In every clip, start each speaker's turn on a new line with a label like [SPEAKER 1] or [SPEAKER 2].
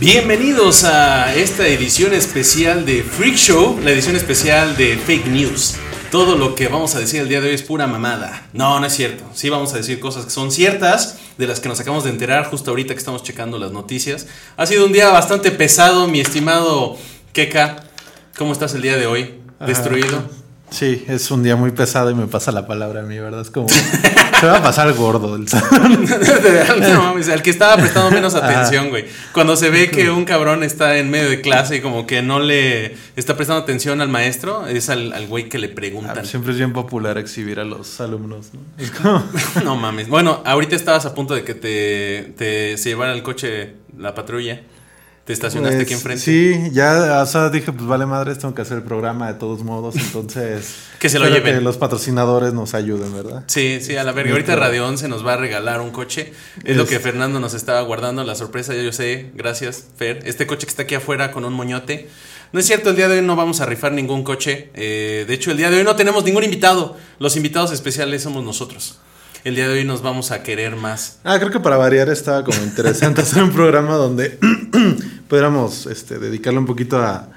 [SPEAKER 1] Bienvenidos a esta edición especial de Freak Show, la edición especial de Fake News. Todo lo que vamos a decir el día de hoy es pura mamada. No, no es cierto. Sí vamos a decir cosas que son ciertas, de las que nos acabamos de enterar justo ahorita que estamos checando las noticias. Ha sido un día bastante pesado, mi estimado Keka. ¿Cómo estás el día de hoy? ¿Destruido?
[SPEAKER 2] Sí, es un día muy pesado y me pasa la palabra a mí, ¿verdad? Es como. Se va a pasar gordo el
[SPEAKER 1] no mames, al que estaba prestando menos atención, güey. Cuando se ve que un cabrón está en medio de clase y como que no le está prestando atención al maestro, es al, al güey que le preguntan.
[SPEAKER 2] Siempre es bien popular exhibir a los alumnos, ¿no? Es como.
[SPEAKER 1] No mames. Bueno, ahorita estabas a punto de que te, te se llevara el coche la patrulla. Te estacionaste
[SPEAKER 2] Pues,
[SPEAKER 1] aquí enfrente.
[SPEAKER 2] Sí, ya, o sea, dije, pues vale madre, tengo que hacer el programa de todos modos, entonces.
[SPEAKER 1] Que se lo lleven.
[SPEAKER 2] Que los patrocinadores nos ayuden, ¿verdad?
[SPEAKER 1] Sí, sí, a la verga. Ahorita Radio 11 nos va a regalar un coche. Es, lo que Fernando nos estaba guardando, la sorpresa, ya yo sé. Gracias, Fer. Este coche que está aquí afuera con un moñote. No es cierto, el día de hoy no vamos a rifar ningún coche. Eh, de hecho, el día de hoy no tenemos ningún invitado. Los invitados especiales somos nosotros. El día de hoy nos vamos a querer más.
[SPEAKER 2] Ah, creo que para variar estaba como interesante hacer un programa donde pudiéramos este, dedicarle un poquito a,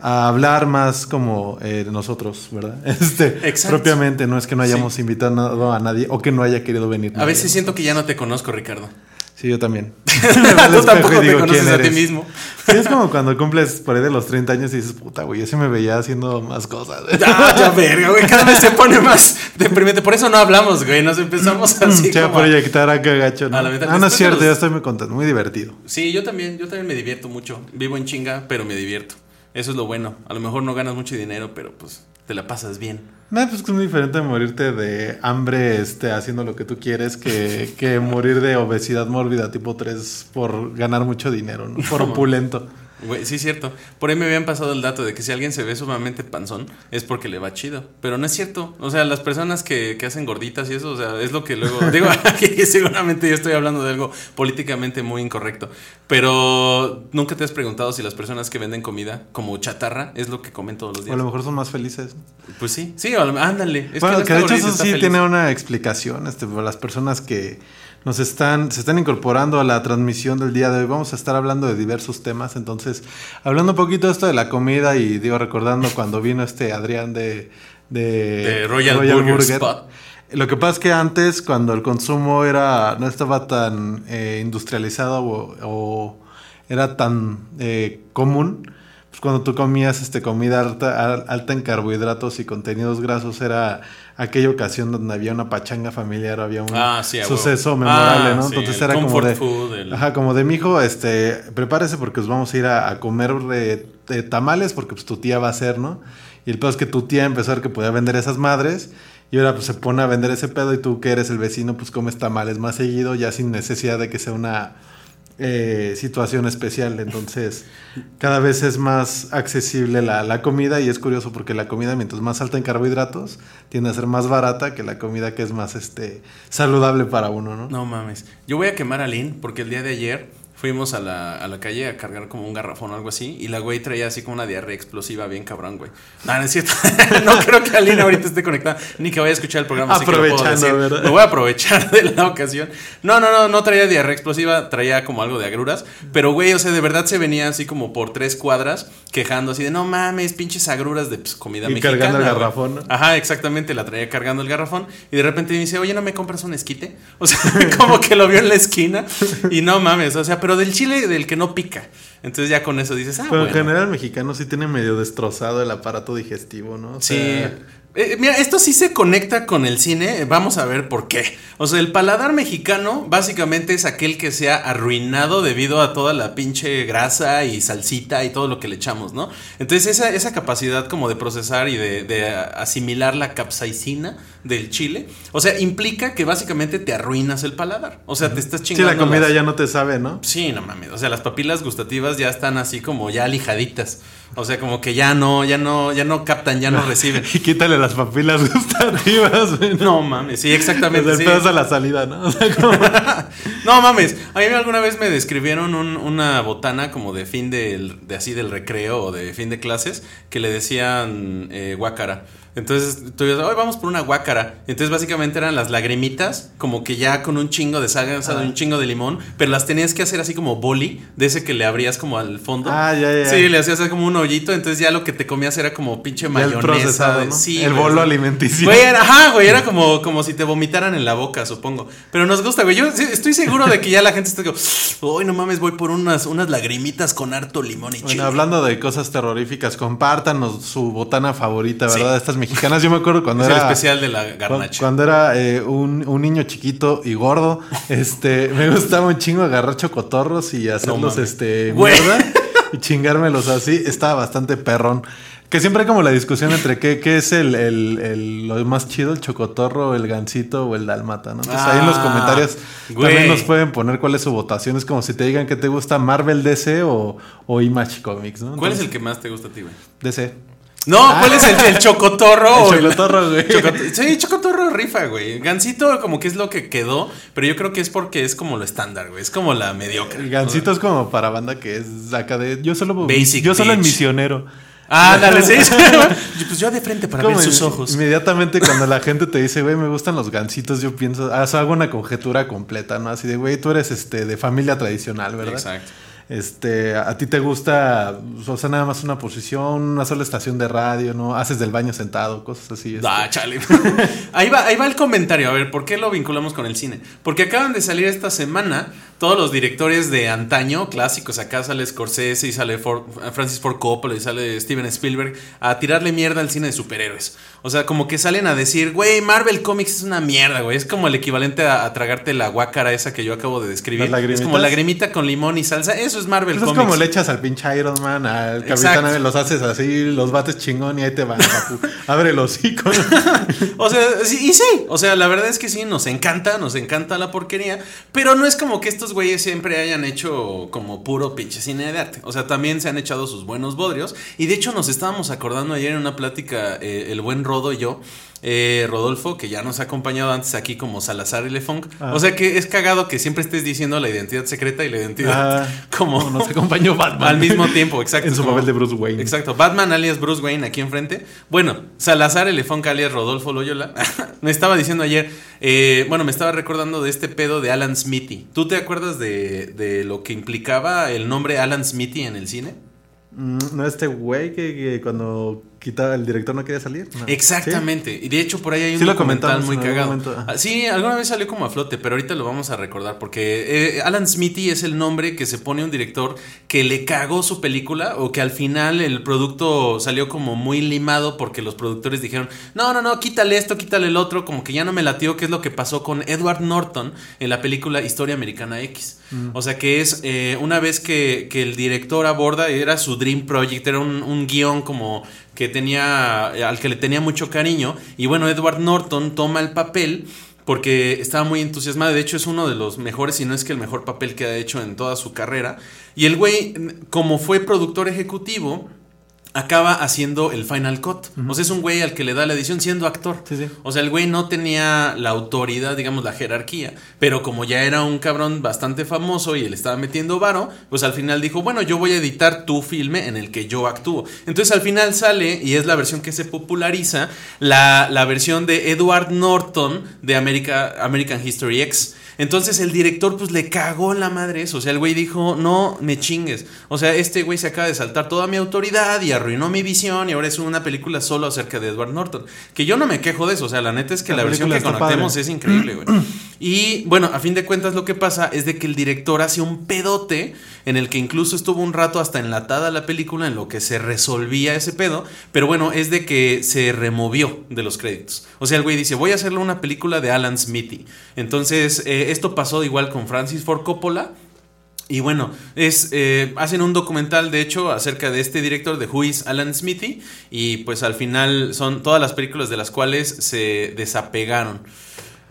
[SPEAKER 2] a hablar más como eh, nosotros, ¿verdad? Este,
[SPEAKER 1] Exacto.
[SPEAKER 2] propiamente, no es que no hayamos invitado a nadie o que no haya querido venir.
[SPEAKER 1] A
[SPEAKER 2] nadie.
[SPEAKER 1] veces siento que ya no te conozco, Ricardo.
[SPEAKER 2] Sí, yo también.
[SPEAKER 1] Tú tampoco te
[SPEAKER 2] digo,
[SPEAKER 1] conoces
[SPEAKER 2] ¿quién
[SPEAKER 1] a ti mismo.
[SPEAKER 2] Sí, es como cuando cumples por ahí de los 30 años y dices, puta, güey, yo se me veía haciendo más cosas.
[SPEAKER 1] Ah, ya verga, güey. Cada vez se pone más deprimente. Por eso no hablamos, güey. Nos empezamos así
[SPEAKER 2] Se va a
[SPEAKER 1] como a-
[SPEAKER 2] proyectar acá gacho, ¿no?
[SPEAKER 1] A la mitad.
[SPEAKER 2] Ah, no es cierto,
[SPEAKER 1] los-
[SPEAKER 2] ya estoy muy contento, muy divertido.
[SPEAKER 1] Sí, yo también, yo también me divierto mucho. Vivo en chinga, pero me divierto. Eso es lo bueno. A lo mejor no ganas mucho dinero, pero pues te la pasas bien.
[SPEAKER 2] No, pues es muy diferente morirte de hambre este, haciendo lo que tú quieres que, que morir de obesidad mórbida tipo 3 por ganar mucho dinero, ¿no? Por opulento.
[SPEAKER 1] Güey, sí es cierto. Por ahí me habían pasado el dato de que si alguien se ve sumamente panzón es porque le va chido. Pero no es cierto. O sea, las personas que, que hacen gorditas y eso, o sea, es lo que luego... digo, aquí seguramente yo estoy hablando de algo políticamente muy incorrecto. Pero nunca te has preguntado si las personas que venden comida como chatarra es lo que comen todos los
[SPEAKER 2] O a
[SPEAKER 1] días.
[SPEAKER 2] lo mejor son más felices.
[SPEAKER 1] Pues sí, sí, ándale. Es
[SPEAKER 2] bueno,
[SPEAKER 1] no
[SPEAKER 2] que de hecho eso sí
[SPEAKER 1] feliz.
[SPEAKER 2] tiene una explicación, este, las personas que nos están, se están incorporando a la transmisión del día de hoy. Vamos a estar hablando de diversos temas, entonces, hablando un poquito de esto de la comida y digo, recordando cuando vino este Adrián de, de,
[SPEAKER 1] De Royal Burger Spot.
[SPEAKER 2] Lo que pasa es que antes, cuando el consumo era no estaba tan eh, industrializado o, o era tan eh, común, pues cuando tú comías este, comida alta, al- alta en carbohidratos y contenidos grasos, era aquella ocasión donde había una pachanga familiar, había un
[SPEAKER 1] Ah, sí, a huevo.
[SPEAKER 2] suceso memorable,
[SPEAKER 1] Ah,
[SPEAKER 2] ¿no?
[SPEAKER 1] sí,
[SPEAKER 2] Entonces era como de,
[SPEAKER 1] food, el-
[SPEAKER 2] ajá, como de mi hijo, este, prepárese porque os vamos a ir a, a comer de, de tamales porque pues tu tía va a hacer, ¿no? Y el pedo es que tu tía empezó a ver que podía vender esas madres y ahora pues se pone a vender ese pedo y tú que eres el vecino pues comes tamales más seguido ya sin necesidad de que sea una eh, situación especial. Entonces cada vez es más accesible la, la comida y es curioso porque la comida mientras más alta en carbohidratos tiende a ser más barata que la comida que es más este saludable para uno, ¿no?
[SPEAKER 1] No mames. Yo voy a quemar a Lynn porque el día de ayer fuimos a la, a la calle a cargar como un garrafón o algo así y la güey traía así como una diarrea explosiva bien cabrón, güey. No, no es cierto. no creo que Aline ahorita esté conectada ni que vaya a escuchar el programa. así que lo puedo
[SPEAKER 2] Aprovechando,
[SPEAKER 1] decir.
[SPEAKER 2] ¿verdad?
[SPEAKER 1] Me voy a aprovechar de la ocasión. No, no, no, no traía diarrea explosiva, traía como algo de agruras. Pero, güey, o sea, de verdad se venía así como por tres cuadras quejando así de no mames, pinches agruras de pues, comida
[SPEAKER 2] Y
[SPEAKER 1] mexicana.
[SPEAKER 2] cargando el
[SPEAKER 1] güey".
[SPEAKER 2] garrafón, ¿no?
[SPEAKER 1] Ajá, exactamente, la traía cargando el garrafón y de repente me dice, oye, ¿no me compras un esquite? O sea, como que lo vio en la esquina y no mames, o sea, pero del chile del que no pica. Entonces ya con eso dices, ah,
[SPEAKER 2] Pero en general el mexicano sí tiene medio destrozado el aparato digestivo, ¿no? O
[SPEAKER 1] Sí,
[SPEAKER 2] sea,
[SPEAKER 1] Eh, mira, esto sí se conecta con el cine, vamos a ver por qué. O sea, el paladar mexicano básicamente es aquel que se ha arruinado debido a toda la pinche grasa y salsita y todo lo que le echamos, ¿no? Entonces esa, esa capacidad como de procesar y de, de asimilar la capsaicina del chile, o sea, implica que básicamente te arruinas el paladar. O sea, te estás
[SPEAKER 2] Sí,
[SPEAKER 1] chingando.
[SPEAKER 2] la comida
[SPEAKER 1] las-
[SPEAKER 2] ya no te sabe, ¿no?
[SPEAKER 1] Sí, no mames. O sea, las papilas gustativas ya están así como ya lijaditas. O sea, como que ya no, ya no, ya no captan, ya no reciben.
[SPEAKER 2] Y quítale las papilas gustativas.
[SPEAKER 1] No mames, sí, exactamente.
[SPEAKER 2] Desde
[SPEAKER 1] sí.
[SPEAKER 2] a la salida, ¿no? O sea, como-
[SPEAKER 1] No mames, a mí alguna vez me describieron un- una botana como de fin del, de así del recreo o de fin de clases que le decían eh, guácara. Entonces tú dices, hoy vamos por una guácara. Entonces básicamente eran las lagrimitas, como que ya con un chingo de sal, o sea,
[SPEAKER 2] Ah.
[SPEAKER 1] un chingo de limón, pero las tenías que hacer así como boli, de ese que le abrías como al fondo.
[SPEAKER 2] Ah, ya, ya.
[SPEAKER 1] Sí, le hacías como un hoyito, entonces ya lo que te comías era como pinche
[SPEAKER 2] el
[SPEAKER 1] mayonesa. de-
[SPEAKER 2] ¿no?
[SPEAKER 1] sí,
[SPEAKER 2] el bolo
[SPEAKER 1] sí.
[SPEAKER 2] alimenticio.
[SPEAKER 1] Güey, era, ajá, güey, era como, como si te vomitaran en la boca, supongo. Pero nos gusta, güey. Yo sí, estoy seguro de que ya la gente está como, uy, no mames, voy por unas, unas lagrimitas con harto limón y chile.
[SPEAKER 2] Bueno, hablando de cosas terroríficas, compártanos su botana favorita,
[SPEAKER 1] Sí.
[SPEAKER 2] ¿verdad? Estas mexicanas. Yo me acuerdo cuando
[SPEAKER 1] es
[SPEAKER 2] era.
[SPEAKER 1] el especial de la garnacha.
[SPEAKER 2] Cuando era eh, un, un niño chiquito y gordo, este, me gustaba un chingo agarrar chocotorros y hacerlos, este, mierda y chingármelos así. Estaba bastante perrón. Que siempre hay como la discusión entre qué, qué es el, el- el- lo más chido, el chocotorro, el gansito o el dalmata, ¿no? Entonces ahí en los
[SPEAKER 1] Ah,
[SPEAKER 2] comentarios
[SPEAKER 1] güey.
[SPEAKER 2] también nos pueden poner cuál es su votación. Es como si te digan que te gusta Marvel DC o, o Image Comics, ¿no?
[SPEAKER 1] ¿Cuál es el que más te gusta a ti, güey?
[SPEAKER 2] DC.
[SPEAKER 1] No, ¿cuál es el, el chocotorro?
[SPEAKER 2] El chocotorro, güey.
[SPEAKER 1] Sí, chocotorro rifa, güey. Gansito como que es lo que quedó, pero yo creo que es porque es como lo estándar, güey. Es como la mediocre.
[SPEAKER 2] El gansito es como para banda que es acá de. Yo solo.
[SPEAKER 1] Basic
[SPEAKER 2] yo solo
[SPEAKER 1] bitch.
[SPEAKER 2] misionero.
[SPEAKER 1] Ah, dale, sí. pues yo de frente para ver sus ojos.
[SPEAKER 2] Inmediatamente cuando la gente te dice, güey, me gustan los gansitos, yo pienso, ah, hago una conjetura completa, ¿no? Así de, güey, tú eres este de familia tradicional, ¿verdad?
[SPEAKER 1] Exacto.
[SPEAKER 2] Este, a ti te gusta, o sea, nada más una posición, una sola estación de radio, ¿no? Haces del baño sentado, cosas así. este.
[SPEAKER 1] Ah, chale. ahí, va, ahí va el comentario. A ver, ¿por qué lo vinculamos con el cine? Porque acaban de salir esta semana todos los directores de antaño, clásicos. Acá sale Scorsese y sale Ford- Francis Ford Coppola y sale Steven Spielberg a tirarle mierda al cine de superhéroes. O sea, como que salen a decir, güey, Marvel Comics es una mierda, güey. Es como el equivalente a, a tragarte la guácara esa que yo acabo de describir.
[SPEAKER 2] ¿Las
[SPEAKER 1] Es como lagrimita con limón y salsa. Eso es Marvel
[SPEAKER 2] Eso es
[SPEAKER 1] Comics.
[SPEAKER 2] como le echas al pinche Iron Man, al Capitán los haces así, los bates chingón y ahí te van, papu. Abre el hocico.
[SPEAKER 1] O sea, sí, y sí, o sea, la verdad es que sí, nos encanta, nos encanta la porquería, pero no es como que estos güeyes siempre hayan hecho como puro pinche cine de arte. O sea, también se han echado sus buenos bodrios. Y de hecho nos estábamos acordando ayer en una plática, eh, el buen Rodo y yo, eh, Rodolfo, que ya nos ha acompañado antes aquí como Salazar y Lefunk.
[SPEAKER 2] Ah.
[SPEAKER 1] O sea que es cagado que siempre estés diciendo la identidad secreta y la identidad
[SPEAKER 2] Ah,
[SPEAKER 1] como...
[SPEAKER 2] nos acompañó Batman.
[SPEAKER 1] Al mismo tiempo, exacto.
[SPEAKER 2] En su papel de Bruce Wayne.
[SPEAKER 1] Exacto, Batman alias Bruce Wayne aquí enfrente. Bueno, Salazar Elefunk alias Rodolfo Loyola. me estaba diciendo ayer, eh, bueno, me estaba recordando de este pedo de Alan Smithy. ¿Tú te acuerdas de, de lo que implicaba el nombre Alan Smithy en el cine?
[SPEAKER 2] Mm, No, este güey que, que cuando quitaba el director no quería salir. No.
[SPEAKER 1] Exactamente. Y de hecho por ahí hay un
[SPEAKER 2] Sí
[SPEAKER 1] documental muy cagado.
[SPEAKER 2] momento.
[SPEAKER 1] Ah, Sí, alguna vez salió como a flote, pero ahorita lo vamos a recordar porque eh, Alan Smithy es el nombre que se pone un director que le cagó su película o que al final el producto salió como muy limado porque los productores dijeron, no, no, no, quítale esto, quítale el otro, como que ya no me latió, que es lo que pasó con Edward Norton en la película Historia Americana X.
[SPEAKER 2] Mm.
[SPEAKER 1] O sea que es eh, una vez que, que el director aborda, era su Dream Project, era un, un guion como que tenía, al que le tenía mucho cariño. Y bueno, Edward Norton toma el papel porque estaba muy entusiasmado. De hecho, es uno de los mejores, si no es que el mejor papel que ha hecho en toda su carrera. Y el güey, como fue productor ejecutivo, acaba haciendo el Final Cut. O sea, es un güey al que le da la edición siendo actor.
[SPEAKER 2] Sí, sí.
[SPEAKER 1] O sea, el güey no tenía la autoridad, digamos, la jerarquía. Pero como ya era un cabrón bastante famoso y él estaba metiendo varo, pues al final dijo, bueno, yo voy a editar tu filme en el que yo actúo. Entonces al final sale, y es la versión que se populariza, la, la versión de Edward Norton de America, American History X. Entonces el director pues le cagó la madre eso. O sea, el güey dijo, no me chingues. O sea, este güey se acaba de saltar toda mi autoridad y arruinó mi visión y ahora es una película solo acerca de Edward Norton. Que yo no me quejo de eso. O sea, la neta es que
[SPEAKER 2] La
[SPEAKER 1] la, versión que
[SPEAKER 2] padre.
[SPEAKER 1] es increíble, güey. Y bueno, a fin de cuentas lo que pasa es de que el director hace un pedote en el que incluso estuvo un rato hasta enlatada la película en lo que se resolvía ese pedo, pero bueno, es de que se removió de los créditos. O sea, el güey dice, voy a hacerle una película de Alan Smithy. Entonces, eh, esto pasó igual con Francis Ford Coppola. Y bueno, es, eh, hacen un documental, de hecho, acerca de este director de Who is Alan Smithy. Y pues al final son todas las películas de las cuales se desapegaron.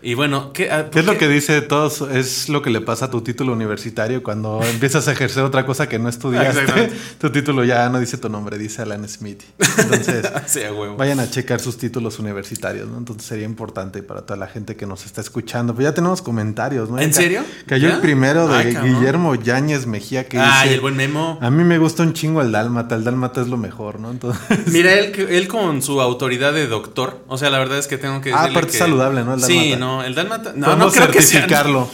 [SPEAKER 1] Y bueno, ¿qué, ah,
[SPEAKER 2] ¿Qué es lo que dice todos? Es lo que le pasa a tu título universitario cuando empiezas a ejercer otra cosa que no estudiaste. Tu título ya no dice tu nombre, dice Alan Smith. Entonces,
[SPEAKER 1] Sí,
[SPEAKER 2] vayan a checar sus títulos universitarios, ¿no? Entonces sería importante para toda la gente que nos está escuchando. Pues ya tenemos comentarios, ¿no?
[SPEAKER 1] ¿En
[SPEAKER 2] Ca-
[SPEAKER 1] serio?
[SPEAKER 2] Cayó
[SPEAKER 1] ¿Ya?
[SPEAKER 2] el primero de
[SPEAKER 1] Ay, cabrón.
[SPEAKER 2] Guillermo Yáñez Mejía que
[SPEAKER 1] Ay,
[SPEAKER 2] dice...
[SPEAKER 1] el buen Memo.
[SPEAKER 2] A mí me gusta un chingo el Dálmata, el Dálmata es lo mejor, ¿no? Entonces...
[SPEAKER 1] Mira, él, él con su autoridad de doctor, o sea, la verdad es que tengo que
[SPEAKER 2] Ah,
[SPEAKER 1] decirle
[SPEAKER 2] aparte
[SPEAKER 1] que...
[SPEAKER 2] es saludable, ¿no? El
[SPEAKER 1] Sí,
[SPEAKER 2] dálmata.
[SPEAKER 1] No, el dálmata... No, no creo que sea...
[SPEAKER 2] certificarlo.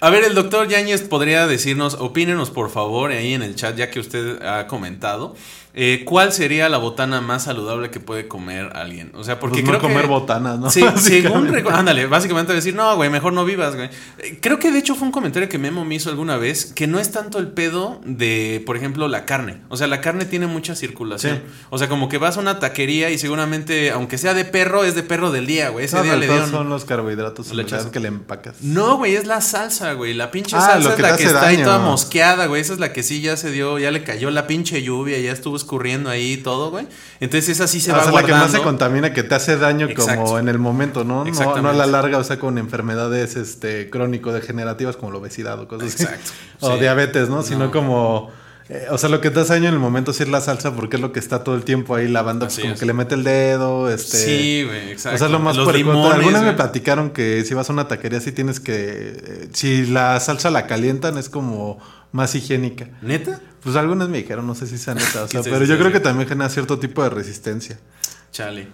[SPEAKER 1] A ver, el doctor Yáñez podría decirnos, opínenos por favor ahí en el chat, ya que usted ha comentado, eh, ¿cuál sería la botana más saludable que puede comer alguien? O sea, porque
[SPEAKER 2] Pues no
[SPEAKER 1] creo
[SPEAKER 2] comer
[SPEAKER 1] que...
[SPEAKER 2] botanas, ¿no?
[SPEAKER 1] Sí, según... Ándale, básicamente decir, no, güey, mejor no vivas, güey. Eh, Creo que de hecho fue un comentario que Memo me hizo alguna vez, que no es tanto el pedo de, por ejemplo, la carne. O sea, la carne tiene mucha circulación.
[SPEAKER 2] Sí.
[SPEAKER 1] O sea, como que vas a una taquería y seguramente, aunque sea de perro, es de perro del día, güey. Ese
[SPEAKER 2] No,
[SPEAKER 1] día le dieron...
[SPEAKER 2] son los carbohidratos
[SPEAKER 1] Le
[SPEAKER 2] que le empacas.
[SPEAKER 1] No, güey, es la salsa, güey. La pinche
[SPEAKER 2] Ah,
[SPEAKER 1] salsa es la que está ahí toda mosqueada, güey. Esa es la que sí ya se dio, ya le cayó la pinche lluvia, ya estuvo escurriendo ahí y todo, güey. Entonces esa sí se
[SPEAKER 2] Ah,
[SPEAKER 1] va
[SPEAKER 2] o sea, la que más se contamina, que te hace daño
[SPEAKER 1] Exacto.
[SPEAKER 2] como en el momento, ¿no? No, no a la larga, o sea, con enfermedades este, crónico-degenerativas como la obesidad o cosas así.
[SPEAKER 1] Exacto,
[SPEAKER 2] O
[SPEAKER 1] sí.
[SPEAKER 2] diabetes, ¿no? Sino
[SPEAKER 1] No.
[SPEAKER 2] como... eh, o sea, lo que te hace daño en el momento sí es la salsa porque es lo que está todo el tiempo ahí la banda, pues como
[SPEAKER 1] es.
[SPEAKER 2] que le mete el dedo, este...
[SPEAKER 1] Sí, güey, exacto.
[SPEAKER 2] O sea, es lo más
[SPEAKER 1] Los limones,
[SPEAKER 2] Algunas me platicaron que si vas a una taquería sí tienes que... eh, si la salsa la calientan es como más higiénica.
[SPEAKER 1] ¿Neta?
[SPEAKER 2] Pues algunas me dijeron, no sé si sea neta, o sea,
[SPEAKER 1] Sí, sí,
[SPEAKER 2] pero
[SPEAKER 1] sí,
[SPEAKER 2] yo
[SPEAKER 1] sí,
[SPEAKER 2] creo
[SPEAKER 1] sí.
[SPEAKER 2] que también genera cierto tipo de resistencia.
[SPEAKER 1] Chale.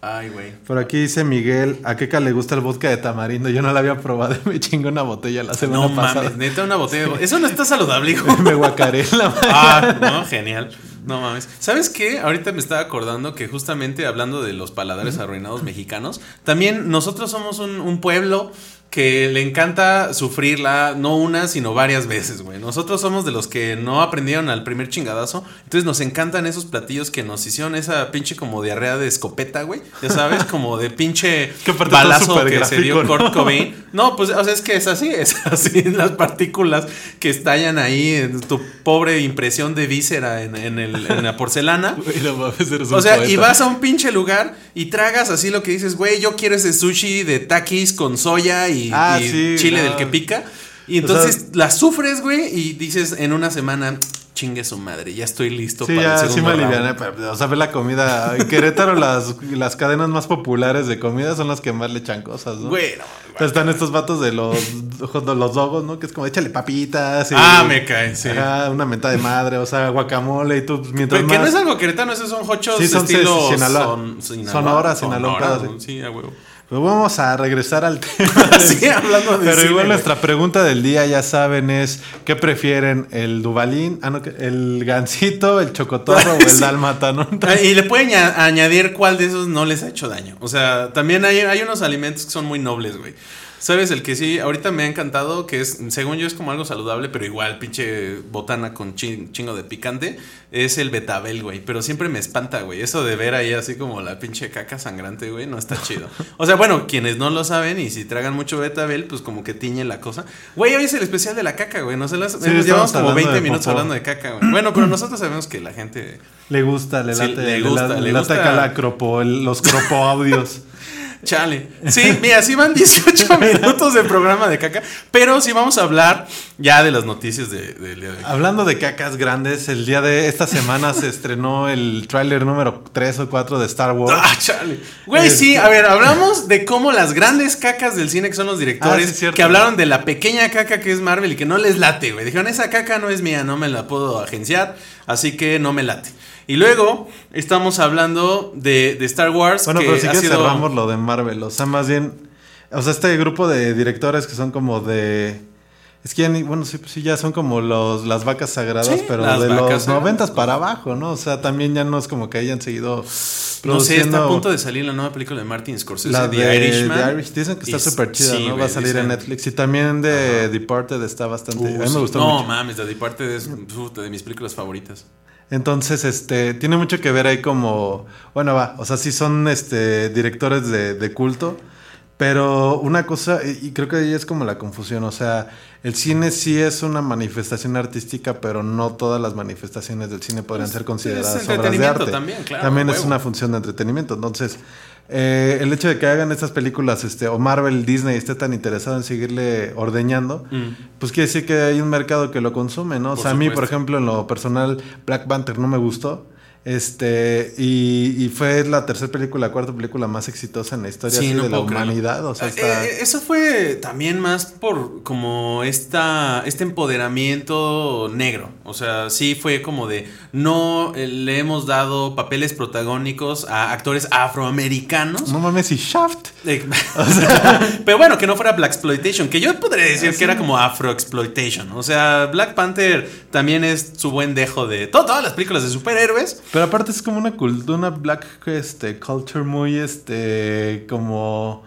[SPEAKER 1] Ay, güey.
[SPEAKER 2] Por aquí dice Miguel, a Keka le gusta el vodka de tamarindo. Yo no la había probado y me chingó una botella la semana
[SPEAKER 1] No
[SPEAKER 2] pasada.
[SPEAKER 1] mames, neta, una botella de... Eso no está saludable, hijo.
[SPEAKER 2] me guacaré la.
[SPEAKER 1] Ah, no, genial. No mames. ¿Sabes qué? Ahorita me estaba acordando que justamente hablando de los paladares arruinados mexicanos, también nosotros somos un, un pueblo que le encanta sufrirla no una, sino varias veces, güey. Nosotros somos de los que no aprendieron al primer chingadazo, entonces nos encantan esos platillos que nos hicieron esa pinche como diarrea de escopeta, güey. Ya sabes, como de pinche balazo que se dio
[SPEAKER 2] ¿no?
[SPEAKER 1] Kurt Cobain. No, pues, o sea, es que es así, es así, las partículas que estallan ahí en tu pobre impresión de víscera en, en el- en la porcelana.
[SPEAKER 2] Güey, no mames, eres un
[SPEAKER 1] O sea, y vas a un pinche lugar y tragas así lo que dices, güey, yo quiero ese sushi de takis con soya y,
[SPEAKER 2] Ah,
[SPEAKER 1] y
[SPEAKER 2] sí,
[SPEAKER 1] chile
[SPEAKER 2] no.
[SPEAKER 1] del que pica. Y
[SPEAKER 2] O
[SPEAKER 1] entonces la sufres, güey, y dices en una semana, chingue su madre, ya estoy listo
[SPEAKER 2] Sí,
[SPEAKER 1] para
[SPEAKER 2] ya,
[SPEAKER 1] el
[SPEAKER 2] sí
[SPEAKER 1] segundo
[SPEAKER 2] me
[SPEAKER 1] round".
[SPEAKER 2] aliviané, pero, o sea, ve la comida. En Querétaro, las, las cadenas más populares de comida son las que más le echan cosas, ¿no?
[SPEAKER 1] Güey, no,
[SPEAKER 2] Entonces están estos vatos de los, de los dogos, ¿no? Que es como, échale papitas. y-
[SPEAKER 1] Ah, me cae, sí.
[SPEAKER 2] Ajá, una menta de madre, o sea, guacamole y tú, pues, mientras
[SPEAKER 1] Pero que
[SPEAKER 2] más...
[SPEAKER 1] no es algo queretano, esos son hochos
[SPEAKER 2] Sí, son
[SPEAKER 1] estilo
[SPEAKER 2] Sinaloa.
[SPEAKER 1] son- Sinaloa.
[SPEAKER 2] Sonora, Sinaloa,
[SPEAKER 1] Sí, a huevo.
[SPEAKER 2] Pues vamos a regresar al tema.
[SPEAKER 1] Sí, hablando de
[SPEAKER 2] Pero
[SPEAKER 1] cine,
[SPEAKER 2] igual
[SPEAKER 1] güey.
[SPEAKER 2] nuestra pregunta del día, ya saben, es ¿qué prefieren? ¿El Dubalín? Ah, no, el gansito, el chocotorro o el
[SPEAKER 1] Sí.
[SPEAKER 2] dálmata, ¿no?
[SPEAKER 1] Ah, Y le pueden añadir cuál de esos no les ha hecho daño. O sea, también hay, hay unos alimentos que son muy nobles, güey. ¿Sabes? El que sí, ahorita me ha encantado, que es, según yo, es como algo saludable, pero igual, pinche botana con chin- chingo de picante, es el betabel, güey. Pero siempre me espanta, güey. Eso de ver ahí así como la pinche caca sangrante, güey, no está chido. O sea, bueno, quienes no lo saben y si tragan mucho betabel, pues como que tiñe la cosa. Güey, hoy es el especial de la caca, güey. No se las,
[SPEAKER 2] Sí,
[SPEAKER 1] llevamos como
[SPEAKER 2] hablando
[SPEAKER 1] 20
[SPEAKER 2] de
[SPEAKER 1] minutos
[SPEAKER 2] popó.
[SPEAKER 1] hablando de caca, güey. Bueno, pero nosotros sabemos que la gente...
[SPEAKER 2] Le gusta, le late,
[SPEAKER 1] le
[SPEAKER 2] le,
[SPEAKER 1] gusta,
[SPEAKER 2] la-
[SPEAKER 1] le
[SPEAKER 2] le
[SPEAKER 1] gusta.
[SPEAKER 2] la los cropo audios.
[SPEAKER 1] Chale. Sí, mira, sí van 18 minutos de programa de caca, pero sí vamos a hablar ya de las noticias de- del día de hoy.
[SPEAKER 2] Hablando de cacas grandes, el día de esta semana se estrenó el tráiler número 3 o 4 de Star Wars.
[SPEAKER 1] Ah, chale. Güey,
[SPEAKER 2] Este-
[SPEAKER 1] sí, a ver, hablamos de cómo las grandes cacas del cine que son los directores,
[SPEAKER 2] Ah, sí,
[SPEAKER 1] que hablaron de la pequeña caca que es Marvel y que no les late, güey. Dijeron, esa caca no es mía, no me la puedo agenciar, así que no me late. Y luego estamos hablando de, de Star Wars.
[SPEAKER 2] Bueno,
[SPEAKER 1] que
[SPEAKER 2] pero sí que
[SPEAKER 1] sido-
[SPEAKER 2] cerramos lo de Marvel. O sea, más bien. O sea, este grupo de directores que son como de. Es que ya ni- bueno, sí, sí, ya son como los, las vacas sagradas,
[SPEAKER 1] Sí,
[SPEAKER 2] pero de los
[SPEAKER 1] sagradas.
[SPEAKER 2] noventas para abajo, ¿no? O sea, también ya no es como que hayan seguido
[SPEAKER 1] No sé, está a punto de salir la nueva película de Martin Scorsese,
[SPEAKER 2] la
[SPEAKER 1] The
[SPEAKER 2] de
[SPEAKER 1] Irishman.
[SPEAKER 2] The Irish. Dicen que está súper chida,
[SPEAKER 1] sí,
[SPEAKER 2] ¿no? Va a salir en
[SPEAKER 1] dicen-
[SPEAKER 2] Netflix. Y también de Departed está bastante.
[SPEAKER 1] Uh,
[SPEAKER 2] a mí me
[SPEAKER 1] sí.
[SPEAKER 2] gustó
[SPEAKER 1] no,
[SPEAKER 2] mucho.
[SPEAKER 1] mames, The Departed es puta, de mis películas favoritas.
[SPEAKER 2] Entonces, este, tiene mucho que ver ahí como, bueno, va, o sea, sí son, este, directores de, de culto, pero una cosa, y creo que ahí es como la confusión, o sea, el cine sí es una manifestación artística, pero no todas las manifestaciones del cine podrían
[SPEAKER 1] Pues,
[SPEAKER 2] ser
[SPEAKER 1] es
[SPEAKER 2] consideradas obras de arte.
[SPEAKER 1] también, claro,
[SPEAKER 2] También es una función de entretenimiento, entonces... eh, el hecho de que hagan estas películas, este, o Marvel, Disney esté tan interesado en seguirle ordeñando, pues quiere decir que hay un mercado que lo consume, ¿no? O sea, a mí, por ejemplo, en lo personal, Black Panther no me gustó. Este, y, y fue la tercera película, la cuarta película más exitosa en la historia
[SPEAKER 1] Sí,
[SPEAKER 2] así
[SPEAKER 1] no
[SPEAKER 2] de la
[SPEAKER 1] creerlo.
[SPEAKER 2] humanidad. O sea, está.
[SPEAKER 1] eh, eso fue también más por como esta, este empoderamiento negro. O sea, sí fue como de no eh, le hemos dado papeles protagónicos a actores afroamericanos.
[SPEAKER 2] no mames, y Shaft.
[SPEAKER 1] Eh, Pero bueno, que no fuera Black Exploitation, que yo podría decir que era como Afro Exploitation. O sea, Black Panther también es su buen dejo de to- todas las películas de superhéroes.
[SPEAKER 2] Pero aparte es como una cultura, una black este, culture muy, este, como.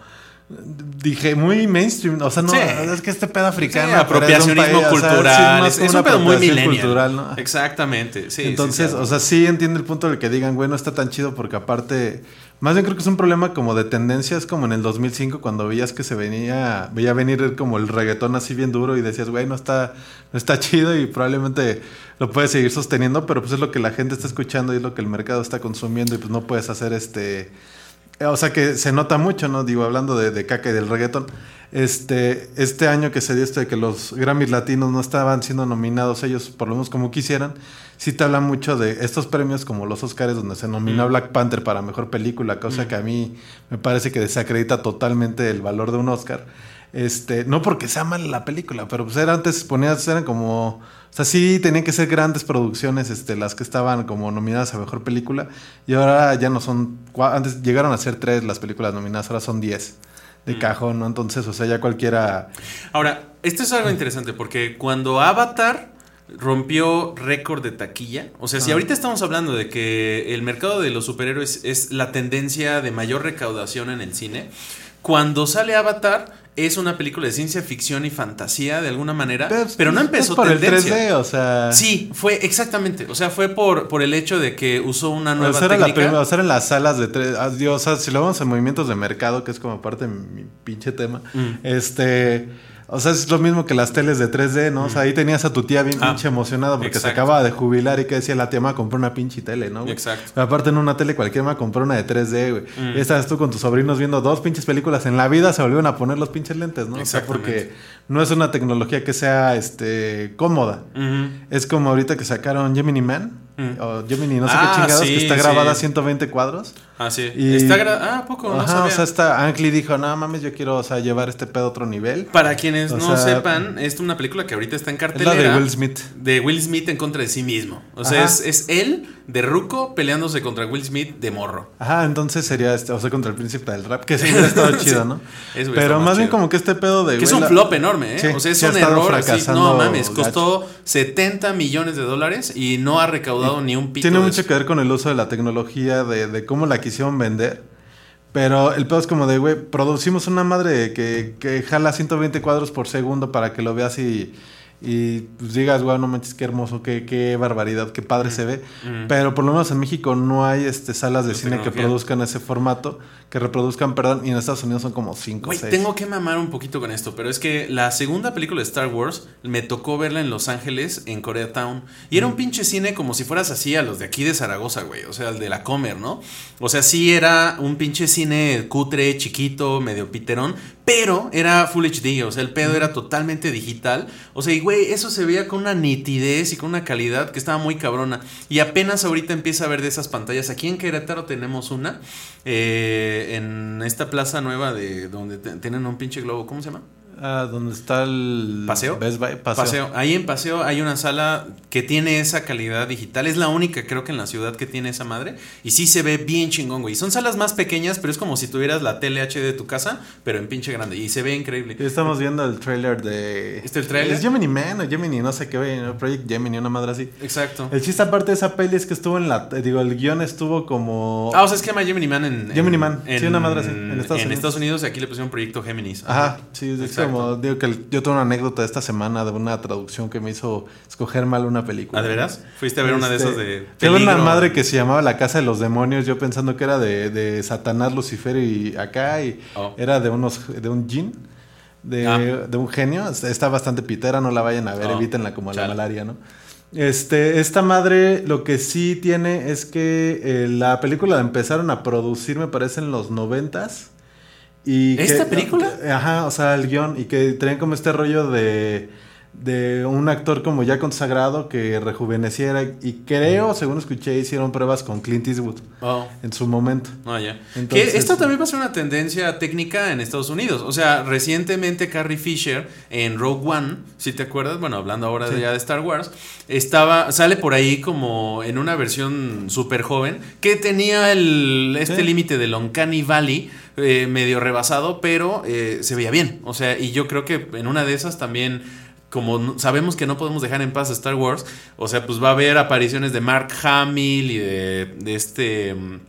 [SPEAKER 2] Dije, muy mainstream. O sea, no,
[SPEAKER 1] Sí.
[SPEAKER 2] es que este pedo africano.
[SPEAKER 1] Sí,
[SPEAKER 2] es
[SPEAKER 1] apropiacionismo
[SPEAKER 2] país, o sea, sí,
[SPEAKER 1] cultural. es, es un pedo muy
[SPEAKER 2] cultural, ¿no?
[SPEAKER 1] Exactamente. Sí,
[SPEAKER 2] Entonces, o sea, sí entiendo el punto del que digan, güey, no está tan chido porque aparte, más bien creo que es un problema como de tendencias como en el 2005 cuando veías que se venía, veía venir como el reggaetón así bien duro y decías, güey, no está, no está chido y probablemente lo puedes seguir sosteniendo, pero pues es lo que la gente está escuchando y es lo que el mercado está consumiendo y pues no puedes hacer este... O sea que se nota mucho, ¿no? Digo, hablando de, de caca y del reggaetón. Este, este año que se dio esto de que los Grammys latinos no estaban siendo nominados ellos por lo menos como quisieran, sí te habla mucho de estos premios como los Oscars donde se nominó a Black Panther para mejor película, cosa que a mí me parece que desacredita totalmente el valor de un Oscar. Este, no porque sea mala la película, pero pues era antes ponías, eran como, o sea, sí tenían que ser grandes producciones, este, las que estaban como nominadas a mejor película, y ahora ya no son, antes llegaron a ser tres las películas nominadas, ahora son diez de cajón, ¿no? Entonces, o sea, ya cualquiera,
[SPEAKER 1] Ahora, esto es algo interesante porque cuando Avatar rompió récord de taquilla, o sea, si ahorita estamos hablando de que el mercado de los superhéroes es la tendencia de mayor recaudación en el cine, cuando sale Avatar es una película de ciencia ficción y fantasía de alguna manera, pero, no
[SPEAKER 2] es
[SPEAKER 1] empezó
[SPEAKER 2] por
[SPEAKER 1] tendencia.
[SPEAKER 2] el 3D, o sea,
[SPEAKER 1] Sí, fue exactamente. O sea, fue por, por el hecho de que usó una nueva
[SPEAKER 2] sea, era la
[SPEAKER 1] técnica.
[SPEAKER 2] primera, sea, eran las salas de tres. ah, Dios, o sea, si lo vamos a movimientos de mercado, que es como parte de mi pinche tema,
[SPEAKER 1] Mm.
[SPEAKER 2] este. O sea, es lo mismo que las teles de 3D, ¿no? O sea, ahí tenías a tu tía bien
[SPEAKER 1] Ah,
[SPEAKER 2] pinche emocionada porque
[SPEAKER 1] exacto.
[SPEAKER 2] se acaba de jubilar y que decía la tía me comprar una pinche tele, ¿no? güey?
[SPEAKER 1] Exacto.
[SPEAKER 2] Pero aparte en una tele cualquiera me comprar una de 3D, güey.
[SPEAKER 1] Mm.
[SPEAKER 2] Y estabas tú con tus sobrinos viendo dos pinches películas en la vida, se volvieron a poner los pinches lentes, ¿no? O sea, porque. No es una tecnología que sea este cómoda. Es como ahorita que sacaron Gemini Man.
[SPEAKER 1] Mm.
[SPEAKER 2] O Gemini, no sé
[SPEAKER 1] Ah,
[SPEAKER 2] qué chingados,
[SPEAKER 1] sí,
[SPEAKER 2] que está grabada a
[SPEAKER 1] sí.
[SPEAKER 2] 120 cuadros.
[SPEAKER 1] Ah, sí.
[SPEAKER 2] Y-
[SPEAKER 1] Está gra- ah, ¿a poco? No
[SPEAKER 2] Ajá,
[SPEAKER 1] sabía.
[SPEAKER 2] o sea, esta Ang Lee dijo, no mames, yo quiero, o sea, llevar este pedo a otro nivel.
[SPEAKER 1] Para quienes
[SPEAKER 2] O
[SPEAKER 1] no
[SPEAKER 2] sea,
[SPEAKER 1] sepan, es una película que ahorita está en
[SPEAKER 2] Es la
[SPEAKER 1] cartelera.
[SPEAKER 2] de Will Smith.
[SPEAKER 1] de Will Smith en contra de sí mismo. O sea, es, es él de Ruco peleándose contra Will Smith de morro.
[SPEAKER 2] Ajá, entonces sería este, o sea, contra el príncipe del rap, que sí hubiera estado chido, ¿no? Pero más bien como que este pedo de.
[SPEAKER 1] Que es un
[SPEAKER 2] la-
[SPEAKER 1] flop enorme, ¿eh?
[SPEAKER 2] Sí,
[SPEAKER 1] o sea, es un error. así. no mames,
[SPEAKER 2] gacho.
[SPEAKER 1] costó 70 millones de dólares y no ha recaudado ni un pito.
[SPEAKER 2] Tiene mucho
[SPEAKER 1] eso.
[SPEAKER 2] que ver con el uso de la tecnología, de, de cómo la quisieron vender. Pero el pedo es como de, güey, producimos una madre que, que jala 120 cuadros por segundo para que lo veas y, y pues digas, güey, no manches, qué hermoso, qué, qué barbaridad, qué padre se ve. Pero por lo menos en México no hay este, salas de cine que produzcan ese formato, que reproduzcan, perdón, y en Estados Unidos son como 5 o
[SPEAKER 1] Güey,
[SPEAKER 2] 6.
[SPEAKER 1] tengo que mamar un poquito con esto, pero es que la segunda película de Star Wars me tocó verla en Los Ángeles, en Koreatown. Y era un pinche cine como si fueras así a los de aquí de Zaragoza, güey. O sea, el de la Comer, ¿no? O sea, sí era un pinche cine cutre, chiquito, medio piterón, pero era Full HD. O sea, el pedo era totalmente digital. O sea, y güey, eso se veía con una nitidez y con una calidad que estaba muy cabrona. Y apenas ahorita empieza a ver de esas pantallas. Aquí en Querétaro tenemos una. eh, en esta plaza nueva de donde tienen un pinche globo. ¿Cómo se llama?
[SPEAKER 2] Ah, donde está el
[SPEAKER 1] ¿Paseo?
[SPEAKER 2] Best Buy.
[SPEAKER 1] Paseo. Ahí en Paseo hay una sala que tiene esa calidad digital. Es la única, creo que en la ciudad que tiene esa madre. Y sí se ve bien chingón, güey. Son salas más pequeñas, pero es como si tuvieras la tele HD de tu casa, pero en pinche grande. Y se ve increíble.
[SPEAKER 2] Estamos viendo el trailer de.
[SPEAKER 1] ¿Este el tráiler?
[SPEAKER 2] Es Gemini Man o Gemini, no sé qué, güey. Project Gemini, una madre así.
[SPEAKER 1] Exacto.
[SPEAKER 2] El chiste aparte de esa peli es que estuvo en la. eh, Digo, el guion estuvo como.
[SPEAKER 1] Ah, o sea, es que llama Gemini Man en. en-
[SPEAKER 2] Gemini Man.
[SPEAKER 1] En,
[SPEAKER 2] Sí, una madre así, en Estados Unidos.
[SPEAKER 1] Estados Unidos y aquí le pusieron Proyecto Géminis.
[SPEAKER 2] Ajá, sí, es
[SPEAKER 1] Exacto.
[SPEAKER 2] Como. Digo que yo tengo una anécdota de esta semana de una traducción que me hizo escoger mal una película.
[SPEAKER 1] ¿Ah, de veras? ¿Fuiste a ver una de
[SPEAKER 2] Este,
[SPEAKER 1] esas de.
[SPEAKER 2] Tengo una madre que se llamaba La Casa de los Demonios, yo pensando que era de, de Satanás, Lucifer y acá, y
[SPEAKER 1] Oh.
[SPEAKER 2] era de unos de un jin, de,
[SPEAKER 1] Ah.
[SPEAKER 2] de un genio. Está- bastante pitera, no la vayan a ver,
[SPEAKER 1] Oh,
[SPEAKER 2] evítenla como la
[SPEAKER 1] chale.
[SPEAKER 2] malaria, ¿no? Este, esta madre lo que sí tiene es que eh, la película la empezaron a producir, me parece, en los noventas. Y que-
[SPEAKER 1] ¿Esta película?
[SPEAKER 2] Ajá, o sea, el guion. Y que tenían como este rollo de, de un actor como ya consagrado que rejuveneciera. Y creo, según escuché, hicieron pruebas con Clint Eastwood
[SPEAKER 1] Oh.
[SPEAKER 2] en su momento.
[SPEAKER 1] Ah, ya.
[SPEAKER 2] Entonces-
[SPEAKER 1] que esto también va a ser una tendencia técnica en Estados Unidos. O sea, recientemente Carrie Fisher en Rogue One, si te acuerdas, bueno, hablando ahora de ya de Star Wars, estaba, sale por ahí como en una versión súper joven que tenía el, este
[SPEAKER 2] Sí.
[SPEAKER 1] límite del Uncanny Valley eh, medio rebasado, pero eh, se veía bien. O sea, y yo creo que en una de esas también como sabemos que no podemos dejar en paz a Star Wars, o sea, pues va a haber apariciones de Mark Hamill y de, de este mm,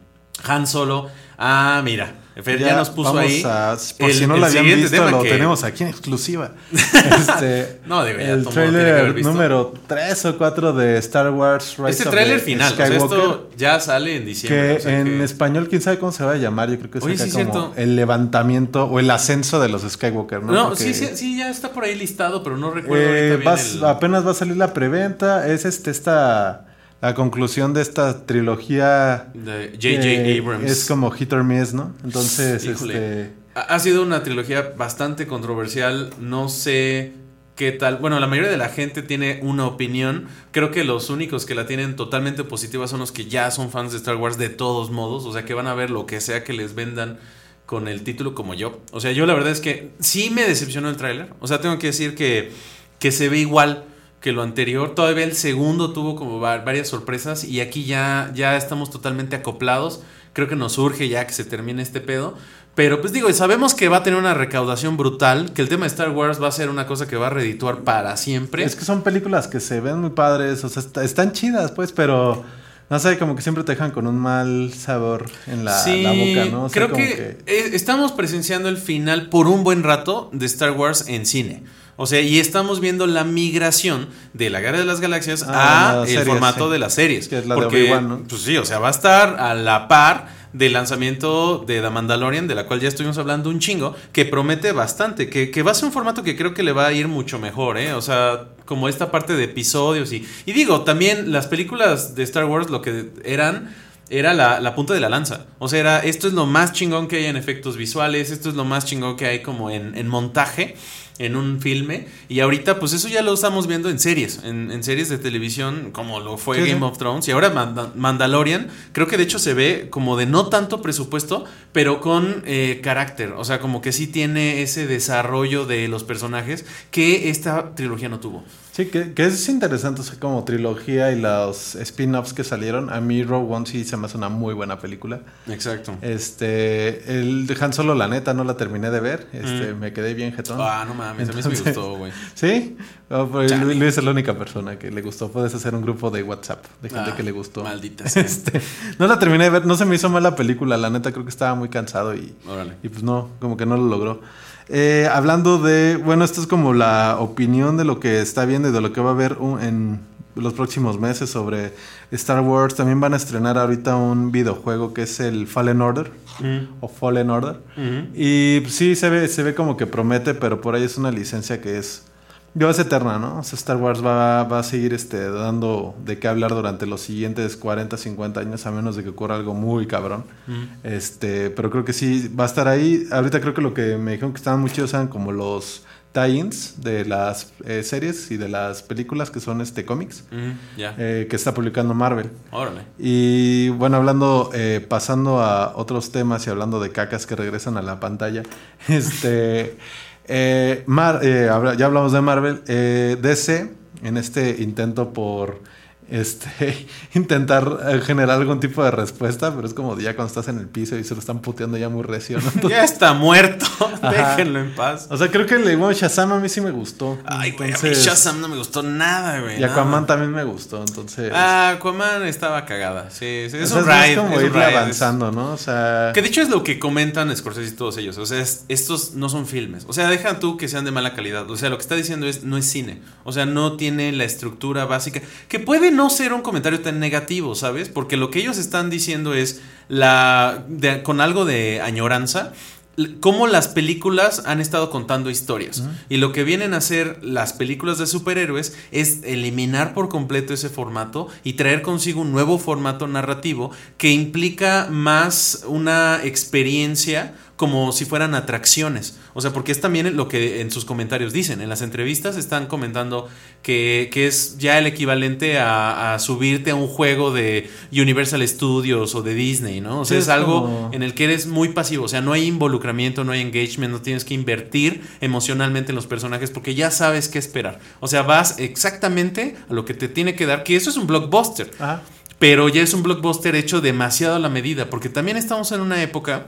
[SPEAKER 1] Han Solo. Ah, mira, Fer ya, nos puso
[SPEAKER 2] vamos
[SPEAKER 1] ahí.
[SPEAKER 2] a- por
[SPEAKER 1] el-
[SPEAKER 2] si no lo habían visto, lo
[SPEAKER 1] que-
[SPEAKER 2] tenemos aquí en exclusiva. Este,
[SPEAKER 1] No, digo, ya
[SPEAKER 2] el
[SPEAKER 1] visto.
[SPEAKER 2] número 3 o 4 de Star Wars Rise
[SPEAKER 1] Este tráiler final, o sea, esto ya sale en diciembre.
[SPEAKER 2] Que
[SPEAKER 1] o sea
[SPEAKER 2] en
[SPEAKER 1] que-
[SPEAKER 2] español, quién sabe cómo se va a llamar. Yo creo que es
[SPEAKER 1] Oye,
[SPEAKER 2] acá
[SPEAKER 1] sí,
[SPEAKER 2] como
[SPEAKER 1] cierto.
[SPEAKER 2] el levantamiento o el ascenso de los Skywalker, ¿no?
[SPEAKER 1] No,
[SPEAKER 2] Porque,
[SPEAKER 1] sí, sí, sí, ya está por ahí listado, pero no recuerdo
[SPEAKER 2] eh,
[SPEAKER 1] ahorita bien
[SPEAKER 2] vas-
[SPEAKER 1] el-
[SPEAKER 2] Apenas va a salir la preventa. Es este esta la conclusión de esta trilogía.
[SPEAKER 1] de J.J. Abrams.
[SPEAKER 2] Es como hit or miss, ¿no? Entonces,
[SPEAKER 1] Híjole.
[SPEAKER 2] este.
[SPEAKER 1] Ha ha sido una trilogía bastante controversial. No sé qué tal. Bueno, la mayoría de la gente tiene una opinión. Creo que los únicos que la tienen totalmente positiva son los que ya son fans de Star Wars de todos modos. O sea, que van a ver lo que sea que les vendan con el título como yo. O sea, yo la verdad es que sí me decepcionó el tráiler. O sea, tengo que decir que, que se ve igual que lo anterior. Todavía el segundo tuvo como va- varias sorpresas y aquí ya, ya estamos totalmente acoplados. Creo que nos urge ya que se termine este pedo. Pero pues digo, sabemos que va a tener una recaudación brutal, que el tema de Star Wars va a ser una cosa que va a redituar para siempre.
[SPEAKER 2] Es que son películas que se ven muy padres. O sea, est- están chidas, pues, pero. No sé, como que siempre te dejan con un mal sabor en la,
[SPEAKER 1] sí,
[SPEAKER 2] la boca, ¿no? O sea,
[SPEAKER 1] creo
[SPEAKER 2] como
[SPEAKER 1] que, eh, estamos presenciando el final por un buen rato de Star Wars en cine. O sea, y estamos viendo la migración de la Guerra de las Galaxias
[SPEAKER 2] Ah,
[SPEAKER 1] a el
[SPEAKER 2] series,
[SPEAKER 1] formato
[SPEAKER 2] sí.
[SPEAKER 1] de las series.
[SPEAKER 2] Que es la de
[SPEAKER 1] Porque,
[SPEAKER 2] Obi-Wan, ¿no?
[SPEAKER 1] Pues sí, o sea, va a estar a la par del lanzamiento de The Mandalorian, de la cual ya estuvimos hablando un chingo, que promete bastante, que, que va a ser un formato que creo que le va a ir mucho mejor, ¿eh? O sea, como esta parte de episodios y... Y digo, también las películas de Star Wars lo que eran era la, la punta de la lanza. O sea, era, esto es lo más chingón que hay en efectos visuales, esto es lo más chingón que hay como en, en montaje, en un filme. Y ahorita, pues eso ya lo estamos viendo en series, en, en series de televisión, como lo fue
[SPEAKER 2] Sí,
[SPEAKER 1] Game
[SPEAKER 2] sí.
[SPEAKER 1] of Thrones. Y ahora Manda- Mandalorian, creo que de hecho se ve como de no tanto presupuesto, pero con eh, carácter. O sea, como que sí tiene ese desarrollo de los personajes que esta trilogía no tuvo.
[SPEAKER 2] Sí, que, que es interesante, o sea, como trilogía y los spin-offs que salieron. A mí Rogue One sí se me hace una muy buena película.
[SPEAKER 1] Exacto.
[SPEAKER 2] Este, el de Han Solo, la neta, no la terminé de ver. Este,
[SPEAKER 1] Mm.
[SPEAKER 2] me quedé bien jetón.
[SPEAKER 1] Ah, no mames, a mí sí me gustó, güey.
[SPEAKER 2] ¿Sí? Oh,
[SPEAKER 1] Chale.
[SPEAKER 2] Luis es la única persona que le gustó. Puedes hacer un grupo de WhatsApp de gente
[SPEAKER 1] Ah,
[SPEAKER 2] que le gustó.
[SPEAKER 1] maldita sea.
[SPEAKER 2] Este, no la terminé de ver, no se me hizo mal la película. La neta, creo que estaba muy cansado y,
[SPEAKER 1] Órale.
[SPEAKER 2] y pues no, como que no lo logró. Eh, hablando de, bueno, esto es como la opinión de lo que está viendo y de lo que va a haber un- en los próximos meses sobre Star Wars. También van a estrenar ahorita un videojuego que es el Fallen Order o Fallen Order.
[SPEAKER 1] Ujú.
[SPEAKER 2] Y pues, sí, se ve, se ve como que promete, pero por ahí es una licencia que es. Yo es eterna, ¿no? O sea, Star Wars va, va a seguir este, dando de qué hablar durante los siguientes 40, 50 años, a menos de que ocurra algo muy cabrón. Este, pero creo que sí va a estar ahí. Ahorita creo que lo que me dijeron que estaban muy chidos eran como los tie-ins de las eh, series y de las películas que son este cómics eh, que está publicando Marvel.
[SPEAKER 1] Órale.
[SPEAKER 2] Y bueno, hablando, eh, pasando a otros temas y hablando de cacas que regresan a la pantalla, este, Eh, Mar- ya hablamos de Marvel. Eh, DC, en este intento por este intentar eh, generar algún tipo de respuesta, pero es como ya cuando estás en el piso y se lo están puteando ya muy recio, ¿no? Entonces-
[SPEAKER 1] Ya está muerto.
[SPEAKER 2] Ajá.
[SPEAKER 1] Déjenlo en paz.
[SPEAKER 2] o sea, creo que el bueno, Shazam a mí sí me gustó.
[SPEAKER 1] Ay, güey, a mí
[SPEAKER 2] Entonces-
[SPEAKER 1] Shazam no me gustó nada, güey.
[SPEAKER 2] Y Aquaman también me gustó, entonces...
[SPEAKER 1] Ah, Aquaman estaba cagada. Sí, sí.
[SPEAKER 2] o
[SPEAKER 1] Es
[SPEAKER 2] sea,
[SPEAKER 1] un
[SPEAKER 2] es
[SPEAKER 1] ride.
[SPEAKER 2] como
[SPEAKER 1] es un
[SPEAKER 2] irle
[SPEAKER 1] ride, es-
[SPEAKER 2] avanzando, ¿no? O sea...
[SPEAKER 1] Que de hecho es lo que comentan Scorsese y todos ellos. O sea, es- estos no son filmes. O sea, deja tú que sean de mala calidad. O sea, lo que está diciendo es no es cine. O sea, no tiene la estructura básica. Que puede no ser un comentario tan negativo, ¿sabes? Porque lo que ellos están diciendo es la. de- con algo de añoranza. Cómo las películas han estado contando historias. Y lo que vienen a hacer las películas de superhéroes es eliminar por completo ese formato y traer consigo un nuevo formato narrativo que implica más una experiencia como si fueran atracciones. O sea, porque es también lo que en sus comentarios dicen. En las entrevistas están comentando que, que es ya el equivalente a, a subirte a un juego de Universal Studios o de Disney, ¿no? O sea,
[SPEAKER 2] Sí,
[SPEAKER 1] es,
[SPEAKER 2] es
[SPEAKER 1] algo
[SPEAKER 2] como-
[SPEAKER 1] en el que eres muy pasivo. O sea, no hay involucramiento, no hay engagement, no tienes que invertir emocionalmente en los personajes porque ya sabes qué esperar. O sea, vas exactamente a lo que te tiene que dar, que eso es un blockbuster.
[SPEAKER 2] Ajá.
[SPEAKER 1] Pero ya es un blockbuster hecho demasiado a la medida, porque también estamos en una época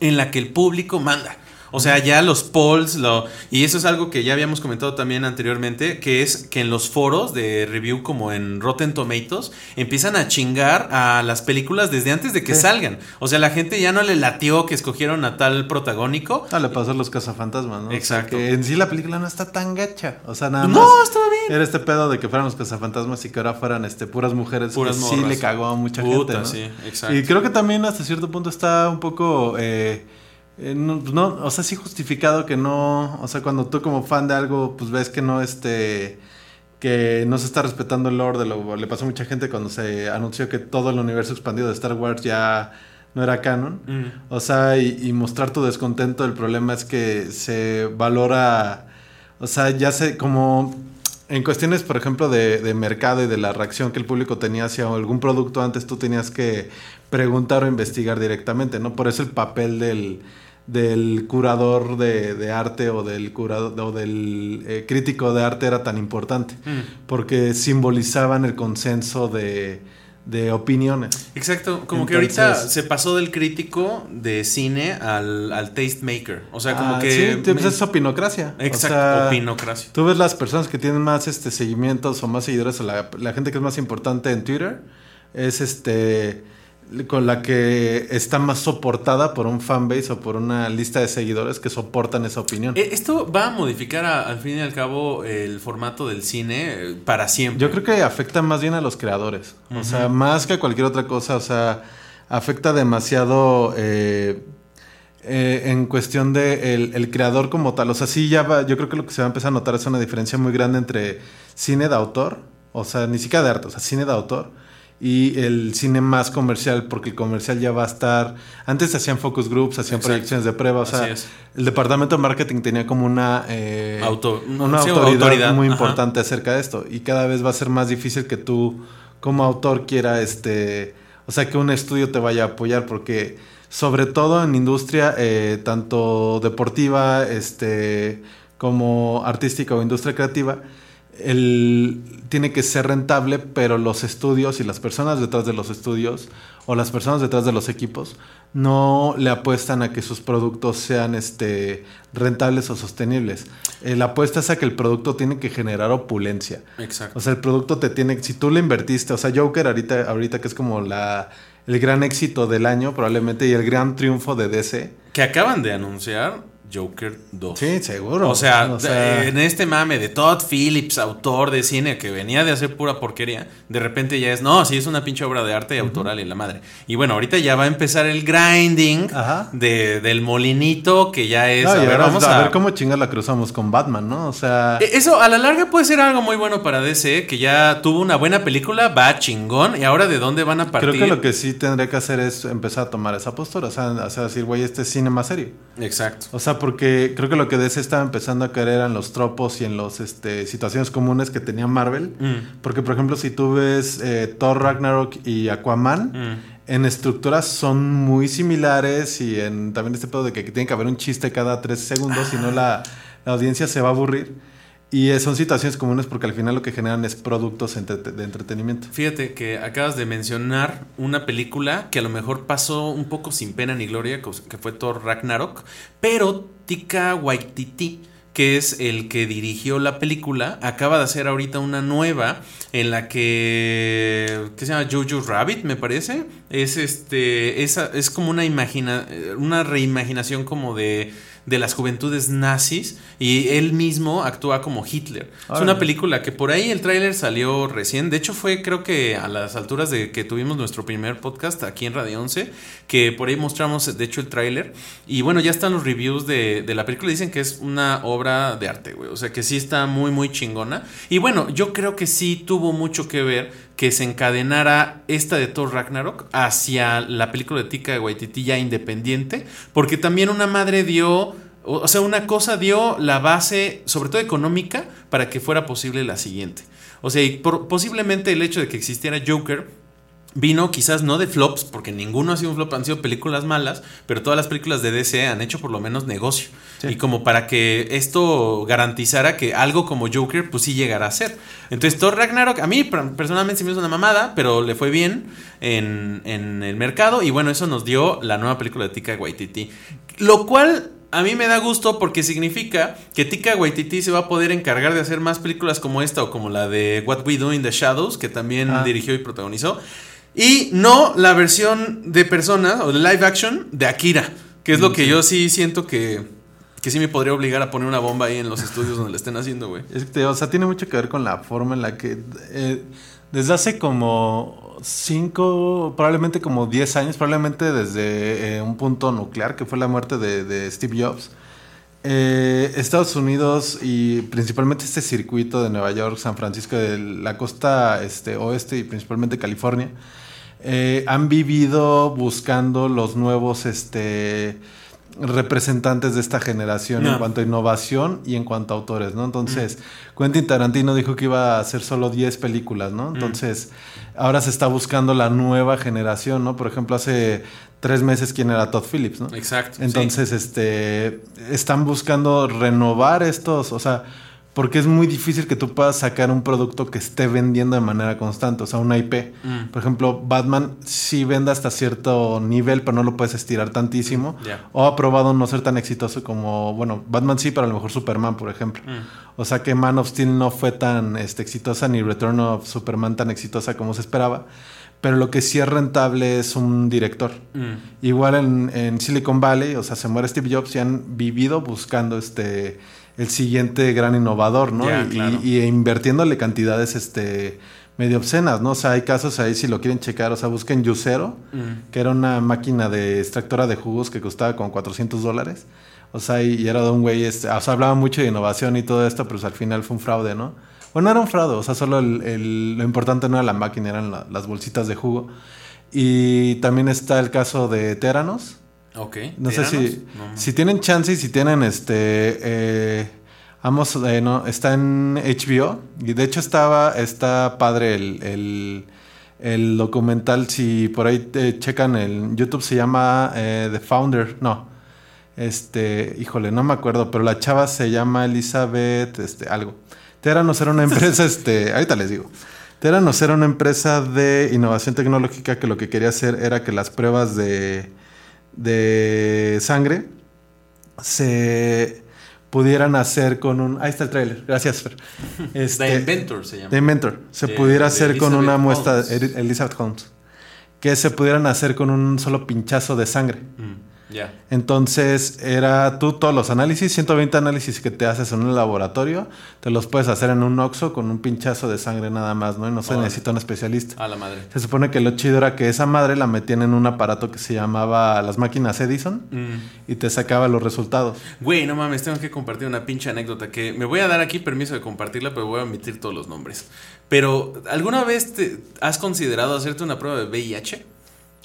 [SPEAKER 1] en la que el público manda. O sea, ya los polls, lo, y eso es algo que ya habíamos comentado también anteriormente, que es que en los foros de review como en Rotten Tomatoes empiezan a chingar a las películas desde antes de que
[SPEAKER 2] Sí.
[SPEAKER 1] salgan. O sea, la gente ya no le latió que escogieron a tal protagónico.
[SPEAKER 2] Ah, le pasó a los cazafantasmas, ¿no? O sea,
[SPEAKER 1] Exacto.
[SPEAKER 2] que en sí la película no está tan gacha. O sea, nada más.
[SPEAKER 1] No, estaba bien.
[SPEAKER 2] Era este pedo de que fueran los cazafantasmas y que ahora fueran este, puras mujeres.
[SPEAKER 1] Puras
[SPEAKER 2] que
[SPEAKER 1] morras.
[SPEAKER 2] sí le cagó a mucha
[SPEAKER 1] Puta,
[SPEAKER 2] gente. ¿no?
[SPEAKER 1] sí, exacto.
[SPEAKER 2] Y creo que también hasta cierto punto está un poco. eh, eh, no, no, o sea, sí justificado que no. O sea, cuando tú como fan de algo, pues ves que no este. Que no se está respetando el lore de lo. Le pasó a mucha gente cuando se anunció que todo el universo expandido de Star Wars ya no era canon.
[SPEAKER 1] Mm.
[SPEAKER 2] O sea, y, y mostrar tu descontento, el problema es que se valora, o sea, ya sé, como en cuestiones, por ejemplo, de, de mercado y de la reacción que el público tenía hacia algún producto, antes tú tenías que preguntar o investigar directamente, ¿no? Por eso el papel del, del curador de, de arte o del curador o del eh, crítico de arte era tan importante,
[SPEAKER 1] Mm.
[SPEAKER 2] porque simbolizaban el consenso de, de opiniones.
[SPEAKER 1] Exacto, como que ahorita se pasó del crítico de cine al, al taste maker. O sea, como
[SPEAKER 2] Ah,
[SPEAKER 1] que.
[SPEAKER 2] sí, pues es opinocracia.
[SPEAKER 1] Exacto,
[SPEAKER 2] O sea,
[SPEAKER 1] opinocracia.
[SPEAKER 2] Tú ves las personas que tienen más este seguimientos o más seguidores, o la, la gente que es más importante en Twitter, es este con la que está más soportada por un fanbase o por una lista de seguidores que soportan esa opinión.
[SPEAKER 1] Eh, Esto va a modificar a- al fin y al cabo el formato del cine eh, para siempre.
[SPEAKER 2] Yo creo que afecta más bien a los creadores. O sea, más que a cualquier otra cosa. O sea, afecta demasiado eh, eh, en cuestión de el, el creador como tal. O sea, sí ya va, yo creo que lo que se va a empezar a notar es una diferencia muy grande entre cine de autor, o sea, ni siquiera de arte, o sea, cine de autor. Y el cine más comercial, porque el comercial ya va a estar. Antes hacían focus groups, hacían
[SPEAKER 1] Exacto.
[SPEAKER 2] proyecciones de prueba. O sea,
[SPEAKER 1] Así es.
[SPEAKER 2] el departamento de marketing tenía como una, eh,
[SPEAKER 1] Auto-
[SPEAKER 2] una
[SPEAKER 1] sí,
[SPEAKER 2] autoridad,
[SPEAKER 1] autoridad,
[SPEAKER 2] muy
[SPEAKER 1] ajá.
[SPEAKER 2] importante acerca de esto. Y cada vez va a ser más difícil que tú, como autor, quiera este. O sea, que un estudio te vaya a apoyar, porque sobre todo en industria, eh, tanto deportiva, este, como artística o industria creativa, el, tiene que ser rentable, pero los estudios y las personas detrás de los estudios o las personas detrás de los equipos no le apuestan a que sus productos sean este, rentables o sostenibles. Eh, la apuesta es a que el producto tiene que generar opulencia.
[SPEAKER 1] Exacto.
[SPEAKER 2] O sea, el producto te tiene, si tú le invertiste, o sea, Joker ahorita, ahorita que es como la, el gran éxito del año probablemente y el gran triunfo de DC.
[SPEAKER 1] que acaban de anunciar Joker 2.
[SPEAKER 2] Sí, seguro.
[SPEAKER 1] O sea,
[SPEAKER 2] O sea,
[SPEAKER 1] en este mame de Todd Phillips, autor de cine que venía de hacer pura porquería, de repente ya es, no, sí es una pinche obra de arte autoral y la madre. Y bueno, ahorita ya va a empezar el grinding de, del molinito, que ya es,
[SPEAKER 2] no,
[SPEAKER 1] a ver, vamos
[SPEAKER 2] a
[SPEAKER 1] a...
[SPEAKER 2] ver cómo chingas la cruzamos con Batman, ¿no? O sea,
[SPEAKER 1] Eh, Eso a la larga puede ser algo muy bueno para DC, que ya tuvo una buena película, va chingón, y ahora de dónde van a partir.
[SPEAKER 2] creo que lo que sí tendría que hacer es empezar a tomar esa postura, o sea, o sea decir, güey, este es cine más serio.
[SPEAKER 1] Exacto.
[SPEAKER 2] O sea, porque creo que lo que DC estaba empezando a caer eran los tropos y en las este, situaciones comunes que tenía Marvel.
[SPEAKER 1] Mm.
[SPEAKER 2] Porque, por ejemplo, si tú ves eh, Thor Ragnarok y Aquaman,
[SPEAKER 1] Mm.
[SPEAKER 2] en estructuras son muy similares y en también este pedo de que tiene que haber un chiste cada tres segundos, si no la, la audiencia se va a aburrir. Y eh, son situaciones comunes porque al final lo que generan es productos de entretenimiento.
[SPEAKER 1] Fíjate que acabas de mencionar una película que a lo mejor pasó un poco sin pena ni gloria, que fue Thor Ragnarok, pero Tika Waititi, que es el que dirigió la película, acaba de hacer ahorita una nueva en la que que se llama Jojo Rabbit, me parece. Es este esa es como una imagina una reimaginación como de de las juventudes nazis y él mismo actúa como Hitler. Es una película que por ahí el tráiler salió recién. De hecho, fue creo que a las alturas de que tuvimos nuestro primer podcast aquí en Radio 11, que por ahí mostramos de hecho el tráiler. Y bueno, ya están los reviews de, de la película. Dicen que es una obra de arte, güey. O sea que sí está muy, muy chingona. Y bueno, yo creo que sí tuvo mucho que ver que se encadenara esta de Thor Ragnarok hacia la película de Tika Waititi ya independiente. Porque también una madre dio... O sea, una cosa dio la base, sobre todo económica, para que fuera posible la siguiente. O sea, y por- posiblemente el hecho de que existiera Joker vino quizás no de flops, porque ninguno ha sido un flop, han sido películas malas, pero todas las películas de DC han hecho por lo menos negocio.
[SPEAKER 2] Sí.
[SPEAKER 1] Y como para que esto garantizara que algo como Joker, pues sí llegara a ser. Entonces, Thor Ragnarok, a mí per- personalmente se me hizo una mamada, pero le fue bien en, en el mercado. Y bueno, eso nos dio la nueva película de Tika Waititi. Lo cual a mí me da gusto porque significa que Tika Waititi se va a poder encargar de hacer más películas como esta o como la de What We Do in the Shadows, que también
[SPEAKER 2] Ah.
[SPEAKER 1] dirigió y protagonizó. Y no la versión de personas o de live action de Akira, que es lo que yo sí siento que, que sí me podría obligar a poner una bomba ahí en los estudios donde la estén haciendo, güey.
[SPEAKER 2] Es que, o sea, tiene mucho que ver con la forma en la que eh, desde hace como cinco, probablemente como 10 años, probablemente desde eh, un punto nuclear que fue la muerte de, de Steve Jobs. eh, Estados Unidos y principalmente este circuito de Nueva York, San Francisco, de la costa este, oeste y principalmente California, eh, han vivido buscando los nuevos este, representantes de esta generación
[SPEAKER 1] No.
[SPEAKER 2] en cuanto a innovación y en cuanto a autores, ¿no? Entonces, Quentin Tarantino dijo que iba a hacer solo 10 películas, ¿no? Entonces, ahora se está buscando la nueva generación, ¿no? Por ejemplo, hace tres meses, ¿quién era Todd Phillips, no?
[SPEAKER 1] Exacto. sí.
[SPEAKER 2] Entonces, este, están buscando renovar estos, o sea, porque es muy difícil que tú puedas sacar un producto que esté vendiendo de manera constante, o sea, una IP.
[SPEAKER 1] Mm.
[SPEAKER 2] Por ejemplo, Batman sí vende hasta cierto nivel, pero no lo puedes estirar tantísimo.
[SPEAKER 1] Ya.
[SPEAKER 2] O ha probado no ser tan exitoso como, bueno, Batman sí, pero a lo mejor Superman, por ejemplo.
[SPEAKER 1] Mm.
[SPEAKER 2] O sea que Man of Steel no fue tan este, exitosa ni Return of Superman tan exitosa como se esperaba. Pero lo que sí es rentable es un director.
[SPEAKER 1] Mm.
[SPEAKER 2] Igual en, en Silicon Valley, o sea, se muere Steve Jobs y han vivido buscando este el siguiente gran innovador, ¿no?
[SPEAKER 1] Ya,
[SPEAKER 2] y,
[SPEAKER 1] claro.
[SPEAKER 2] y- y invirtiéndole cantidades este medio obscenas, ¿no? O sea, hay casos ahí si lo quieren checar, o sea, busquen Yucero,
[SPEAKER 1] Mm.
[SPEAKER 2] que era una máquina de extractora de jugos que costaba como 400 dólares. O sea, y, y era de un güey, este, o sea, hablaba mucho de innovación y todo esto, pero pues, al final fue un fraude, ¿no? Bueno, no era un fraude, o sea, solo el- el- lo importante no era la máquina, eran la- las bolsitas de jugo. Y también está el caso de Teranos.
[SPEAKER 1] Ok.
[SPEAKER 2] No sé si,
[SPEAKER 1] No.
[SPEAKER 2] si tienen chance y si tienen este. Eh, ambos, eh, no, está en HBO. Y de hecho estaba, está padre el, el, el documental. Si por ahí te checan el YouTube, se llama eh, The Founder. No. Este, híjole, no me acuerdo, pero la chava se llama Elizabeth, este, algo. Teranos era una empresa, este, ahorita les digo. Teranos era una empresa de innovación tecnológica que lo que quería hacer era que las pruebas de, de sangre se pudieran hacer con un... Ahí está el tráiler, gracias Fer. Este,
[SPEAKER 1] The Inventor se llama.
[SPEAKER 2] The Inventor. Se
[SPEAKER 1] De-
[SPEAKER 2] pudiera
[SPEAKER 1] de
[SPEAKER 2] hacer con una muestra
[SPEAKER 1] Holmes.
[SPEAKER 2] Elizabeth Holmes. Que se pudieran hacer con un solo pinchazo de sangre.
[SPEAKER 1] Mm, Ya.
[SPEAKER 2] Entonces, era tú todos los análisis, 120 análisis que te haces en un laboratorio, te los puedes hacer en un oxo con un pinchazo de sangre nada más, ¿no? Y no se necesita un especialista.
[SPEAKER 1] A la madre.
[SPEAKER 2] Se supone que lo chido era que esa madre la metían en un aparato que se llamaba las máquinas Edison
[SPEAKER 1] Mm.
[SPEAKER 2] y te sacaba los resultados.
[SPEAKER 1] Güey, no mames, tengo que compartir una pinche anécdota que me voy a dar aquí permiso de compartirla, pero voy a omitir todos los nombres. Pero, ¿alguna vez te has considerado hacerte una prueba de VIH?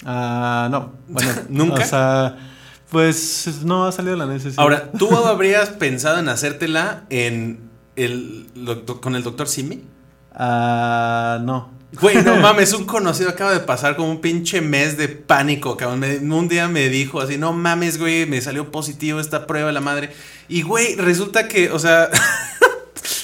[SPEAKER 2] Ah, no. Bueno,
[SPEAKER 1] ¿Nunca?
[SPEAKER 2] O sea, pues no ha salido la necesidad.
[SPEAKER 1] Ahora, ¿tú habrías pensado en hacértela en el, con el doctor Simi?
[SPEAKER 2] Ah, no.
[SPEAKER 1] Güey, no mames, un conocido acaba de pasar como un pinche mes de pánico, cabrón. Me- un día me dijo así, no mames, güey, me salió positivo esta prueba de la madre. Y, güey, resulta que, o sea,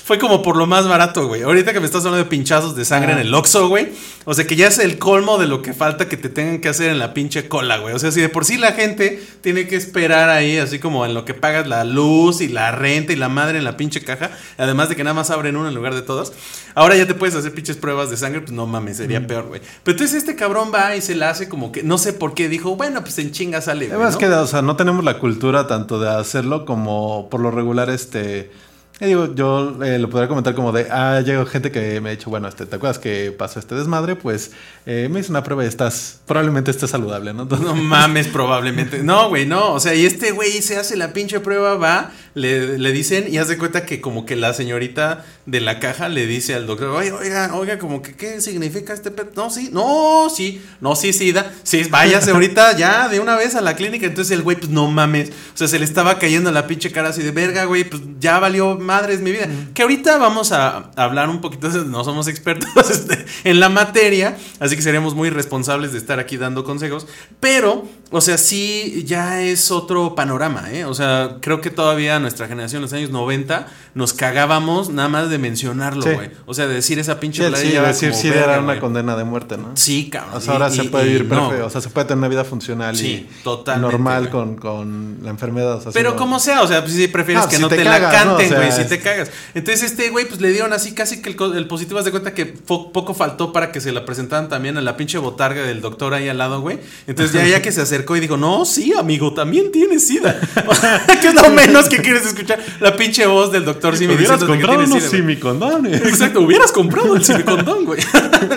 [SPEAKER 1] fue como por lo más barato, güey. Ahorita que me estás hablando de pinchazos de sangre en el Oxxo, güey. O sea, que ya es el colmo de lo que falta que te tengan que hacer en la pinche cola, güey. O sea, si de por sí la gente tiene que esperar ahí, así como en lo que pagas la luz y la renta y la madre en la pinche caja. Además de que nada más abren una en lugar de todas. Ahora ya te puedes hacer pinches pruebas de sangre, pues no mames, sería peor, güey. Pero entonces este cabrón va y se la hace como que, no sé por qué, dijo, bueno, pues en chinga sale, güey.
[SPEAKER 2] Además
[SPEAKER 1] ¿no?
[SPEAKER 2] que, o sea, no tenemos la cultura tanto de hacerlo como por lo regular, este... eh, digo, yo eh, lo podría comentar como de, ah, llegó gente que me ha dicho, bueno, este, ¿te acuerdas que pasó este desmadre? Pues eh, me hice una prueba y estás, probablemente estés saludable, ¿no? Entonces,
[SPEAKER 1] No mames, probablemente. No, güey, no. O sea, y este güey se hace la pinche prueba, va, le, le dicen y hace cuenta que como que la señorita de la caja le dice al doctor, oiga, oiga, oiga, como que, ¿qué significa este pedo? No, sí, no, sí, no, sí, sí, da, sí, váyase ahorita ya de una vez a la clínica. Entonces el güey, pues no mames. O sea, se le estaba cayendo la pinche cara así de verga, güey, pues ya valió madres mi vida. Que ahorita vamos a hablar un poquito, no somos expertos este, en la materia, así que seríamos muy responsables de estar aquí dando consejos. Pero, o sea, sí, ya es otro panorama, ¿eh? O sea, creo que todavía nuestra generación, en los años 90, nos cagábamos nada más de mencionarlo,
[SPEAKER 2] Sí.
[SPEAKER 1] güey. O sea, de decir esa pinche
[SPEAKER 2] sí,
[SPEAKER 1] palabra
[SPEAKER 2] sí, decir sí
[SPEAKER 1] verga,
[SPEAKER 2] era una
[SPEAKER 1] güey.
[SPEAKER 2] condena de muerte, ¿no?
[SPEAKER 1] Sí, cabrón.
[SPEAKER 2] O sea, ahora
[SPEAKER 1] Y-
[SPEAKER 2] se puede vivir
[SPEAKER 1] no.
[SPEAKER 2] perfecto, o sea, se puede tener una vida funcional
[SPEAKER 1] Sí,
[SPEAKER 2] y
[SPEAKER 1] totalmente,
[SPEAKER 2] normal
[SPEAKER 1] güey.
[SPEAKER 2] con, con la enfermedad. o sea,
[SPEAKER 1] Pero
[SPEAKER 2] si no-
[SPEAKER 1] como sea, o sea, pues si prefieres que
[SPEAKER 2] si
[SPEAKER 1] no
[SPEAKER 2] te
[SPEAKER 1] te,
[SPEAKER 2] cagas,
[SPEAKER 1] la canten,
[SPEAKER 2] sea, es-
[SPEAKER 1] te cagas. Entonces este güey pues le dieron así casi que el, positivo, haz de cuenta que poco faltó para que se la presentaran también a la pinche botarga del doctor ahí al lado, güey. Entonces ya ya que se acercó y dijo, no, sí, amigo, también tienes sida. que es lo menos que quieres escuchar la pinche voz del doctor Simi
[SPEAKER 2] Hubieras comprado unos simicondones.
[SPEAKER 1] Exacto, hubieras comprado el silicondón, güey.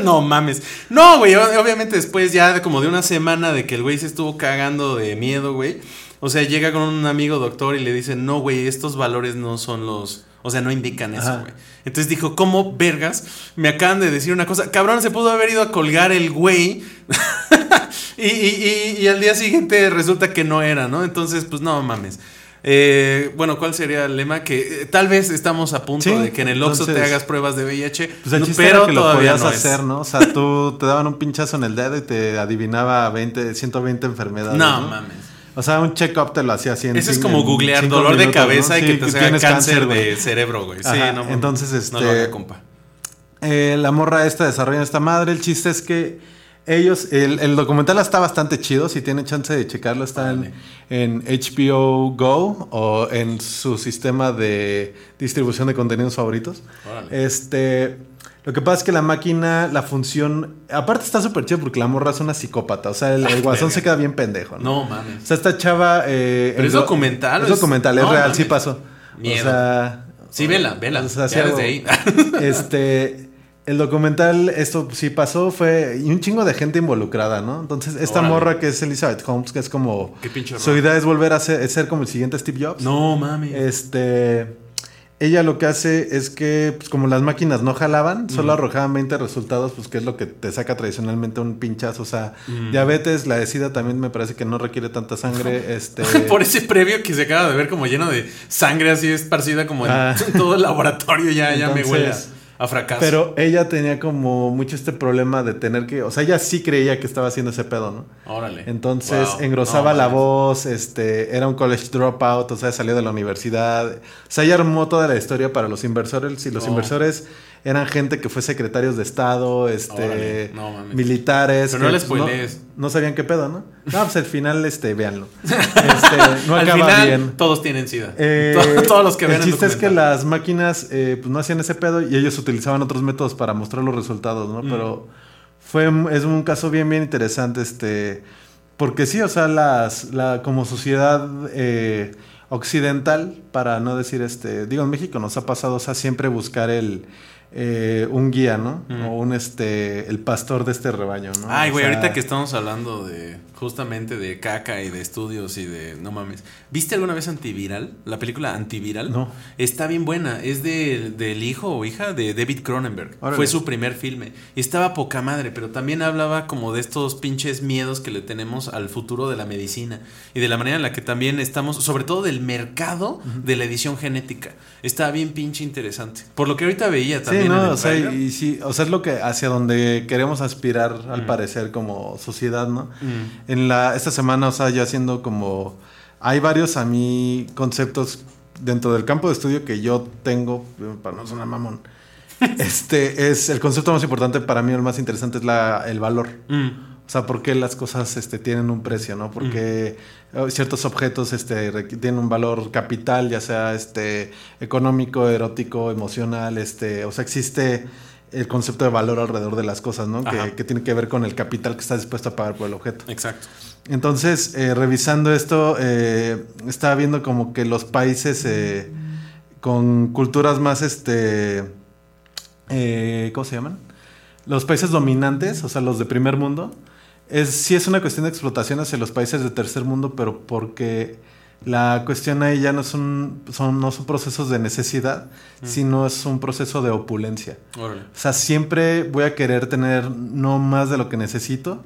[SPEAKER 1] no mames. No, güey, o- obviamente después ya de como de una semana de que el güey se estuvo cagando de miedo, güey. O sea, llega con un amigo doctor y le dice, no, güey, estos valores no son los... O sea, no indican eso, güey. Entonces dijo, ¿cómo vergas? Me acaban de decir una cosa. Cabrón, se pudo haber ido a colgar el güey. y, y- y- y al día siguiente resulta que no era, ¿no? Entonces, pues no mames. Eh, bueno, ¿cuál sería el lema? Que eh, tal vez estamos a punto
[SPEAKER 2] Sí,
[SPEAKER 1] de que en el Oxxo te hagas pruebas de VIH.
[SPEAKER 2] Pues el
[SPEAKER 1] no,
[SPEAKER 2] chiste era que lo podías
[SPEAKER 1] no es.
[SPEAKER 2] hacer, ¿no? O sea, tú te daban un pinchazo en el dedo y te adivinaba 20, 120 enfermedades.
[SPEAKER 1] No,
[SPEAKER 2] No,
[SPEAKER 1] mames.
[SPEAKER 2] O sea, un check-up te lo hacía en
[SPEAKER 1] Eso es como googlear dolor de cabeza y
[SPEAKER 2] Sí,
[SPEAKER 1] que te
[SPEAKER 2] tienes
[SPEAKER 1] cáncer, de cerebro, güey. Sí, no
[SPEAKER 2] entonces,
[SPEAKER 1] No lo
[SPEAKER 2] este-
[SPEAKER 1] haga, compa.
[SPEAKER 2] Eh, la morra esta desarrolla esta madre. El chiste es que ellos, el, el documental está bastante chido. Si tienen chance de checarlo, está en, en HBO Go o en su sistema de distribución de contenidos favoritos.
[SPEAKER 1] Órale.
[SPEAKER 2] Este. Lo que pasa es que la máquina, la función. Aparte está súper chido porque la morra es una psicópata. O sea, el, el guasón se queda bien pendejo. ¿no?
[SPEAKER 1] No mames.
[SPEAKER 2] O sea, esta chava. eh,
[SPEAKER 1] ¿Pero es
[SPEAKER 2] do-
[SPEAKER 1] documental
[SPEAKER 2] Es
[SPEAKER 1] es-
[SPEAKER 2] documental, es real,
[SPEAKER 1] mames.
[SPEAKER 2] sí pasó.
[SPEAKER 1] Miedo.
[SPEAKER 2] O sea.
[SPEAKER 1] Sí, vela, vela.
[SPEAKER 2] o sea, sí
[SPEAKER 1] ahí.
[SPEAKER 2] este. El documental, esto sí pasó, fue. Y un chingo de gente involucrada, ¿no? Entonces, esta
[SPEAKER 1] Órale.
[SPEAKER 2] morra que es Elizabeth Holmes, que es como.
[SPEAKER 1] Qué pinche
[SPEAKER 2] Su idea es volver a ser, es ser como el siguiente Steve Jobs.
[SPEAKER 1] No mames.
[SPEAKER 2] Este. Ella lo que hace es que, pues como las máquinas no jalaban, solo arrojaban 20 resultados, pues que es lo que te saca tradicionalmente un pinchazo. O sea, diabetes, la de SIDA también me parece que no requiere tanta sangre. Este.
[SPEAKER 1] Por ese previo que se acaba de ver como lleno de sangre así esparcida como en
[SPEAKER 2] Ah.
[SPEAKER 1] todo el laboratorio, ya, ya me
[SPEAKER 2] Entonces,
[SPEAKER 1] huele a, fracaso.
[SPEAKER 2] Pero ella tenía como mucho este problema de tener que. O sea, ella sí creía que estaba haciendo ese pedo, ¿no?
[SPEAKER 1] Órale.
[SPEAKER 2] Entonces
[SPEAKER 1] Wow.
[SPEAKER 2] engrosaba
[SPEAKER 1] No
[SPEAKER 2] la voz, este, era un college dropout, o sea, salió de la universidad. O sea, ella armó toda la historia para los inversores y los
[SPEAKER 1] Oh.
[SPEAKER 2] inversores eran gente que fue secretarios de Estado, este,
[SPEAKER 1] no mames.
[SPEAKER 2] militares.
[SPEAKER 1] Pero no
[SPEAKER 2] que,
[SPEAKER 1] le
[SPEAKER 2] pues,
[SPEAKER 1] spoilees.
[SPEAKER 2] No, sabían qué pedo, ¿no? No, pues al final, este, véanlo. Este, no
[SPEAKER 1] Al
[SPEAKER 2] acaba
[SPEAKER 1] final,
[SPEAKER 2] bien.
[SPEAKER 1] todos tienen sida.
[SPEAKER 2] Eh,
[SPEAKER 1] Todos- todos los que vean
[SPEAKER 2] El chiste es que las máquinas eh, pues no hacían ese pedo y ellos utilizaban otros métodos para mostrar los resultados, ¿no?
[SPEAKER 1] Mm.
[SPEAKER 2] Pero fue es un caso bien bien interesante este porque sí, o sea, las la como sociedad eh, occidental para no decir este, digo en México nos ha pasado, o sea, siempre buscar el eh, un guía, ¿no?
[SPEAKER 1] Mm.
[SPEAKER 2] O un este el pastor de este rebaño, ¿no?
[SPEAKER 1] Ay,
[SPEAKER 2] O
[SPEAKER 1] güey,
[SPEAKER 2] sea,
[SPEAKER 1] ahorita que estamos hablando de justamente de caca y de estudios y de no mames. ¿Viste alguna vez Antiviral? La película Antiviral.
[SPEAKER 2] No.
[SPEAKER 1] Está bien buena. Es de- del hijo o hija de David Cronenberg.
[SPEAKER 2] Órale.
[SPEAKER 1] Fue su primer filme. Y estaba poca madre, pero también hablaba como de estos pinches miedos que le tenemos al futuro de la medicina y de la manera en la que también estamos, sobre todo del mercado de la edición genética. Está bien pinche interesante. Por lo que ahorita veía también
[SPEAKER 2] no, o sea, y sí, o sea, es lo que hacia donde queremos aspirar al parecer como sociedad, ¿no?
[SPEAKER 1] Mm.
[SPEAKER 2] En la esta semana, o sea, ya haciendo como hay varios a mí conceptos dentro del campo de estudio que yo tengo para no sonar mamón. este es el concepto más importante para mí, el más interesante es la, el valor.
[SPEAKER 1] Mm.
[SPEAKER 2] O sea, ¿por qué las cosas este, tienen un precio, no? Porque eh, ciertos objetos este, tienen un valor capital, ya sea este, económico, erótico, emocional, este, o sea, existe el concepto de valor alrededor de las cosas, ¿no? Que, que tiene que ver con el capital que estás dispuesto a pagar por el objeto.
[SPEAKER 1] Exacto.
[SPEAKER 2] Entonces, eh, revisando esto, eh, estaba viendo como que los países eh, con culturas más, este, ¿cómo se llaman? Los países dominantes, o sea, los de primer mundo, es, sí es una cuestión de explotación hacia los países de tercer mundo, pero porque la cuestión ahí ya no son, son, no son procesos de necesidad, sino es un proceso de opulencia.
[SPEAKER 1] Órale.
[SPEAKER 2] O sea, siempre voy a querer tener no más de lo que necesito,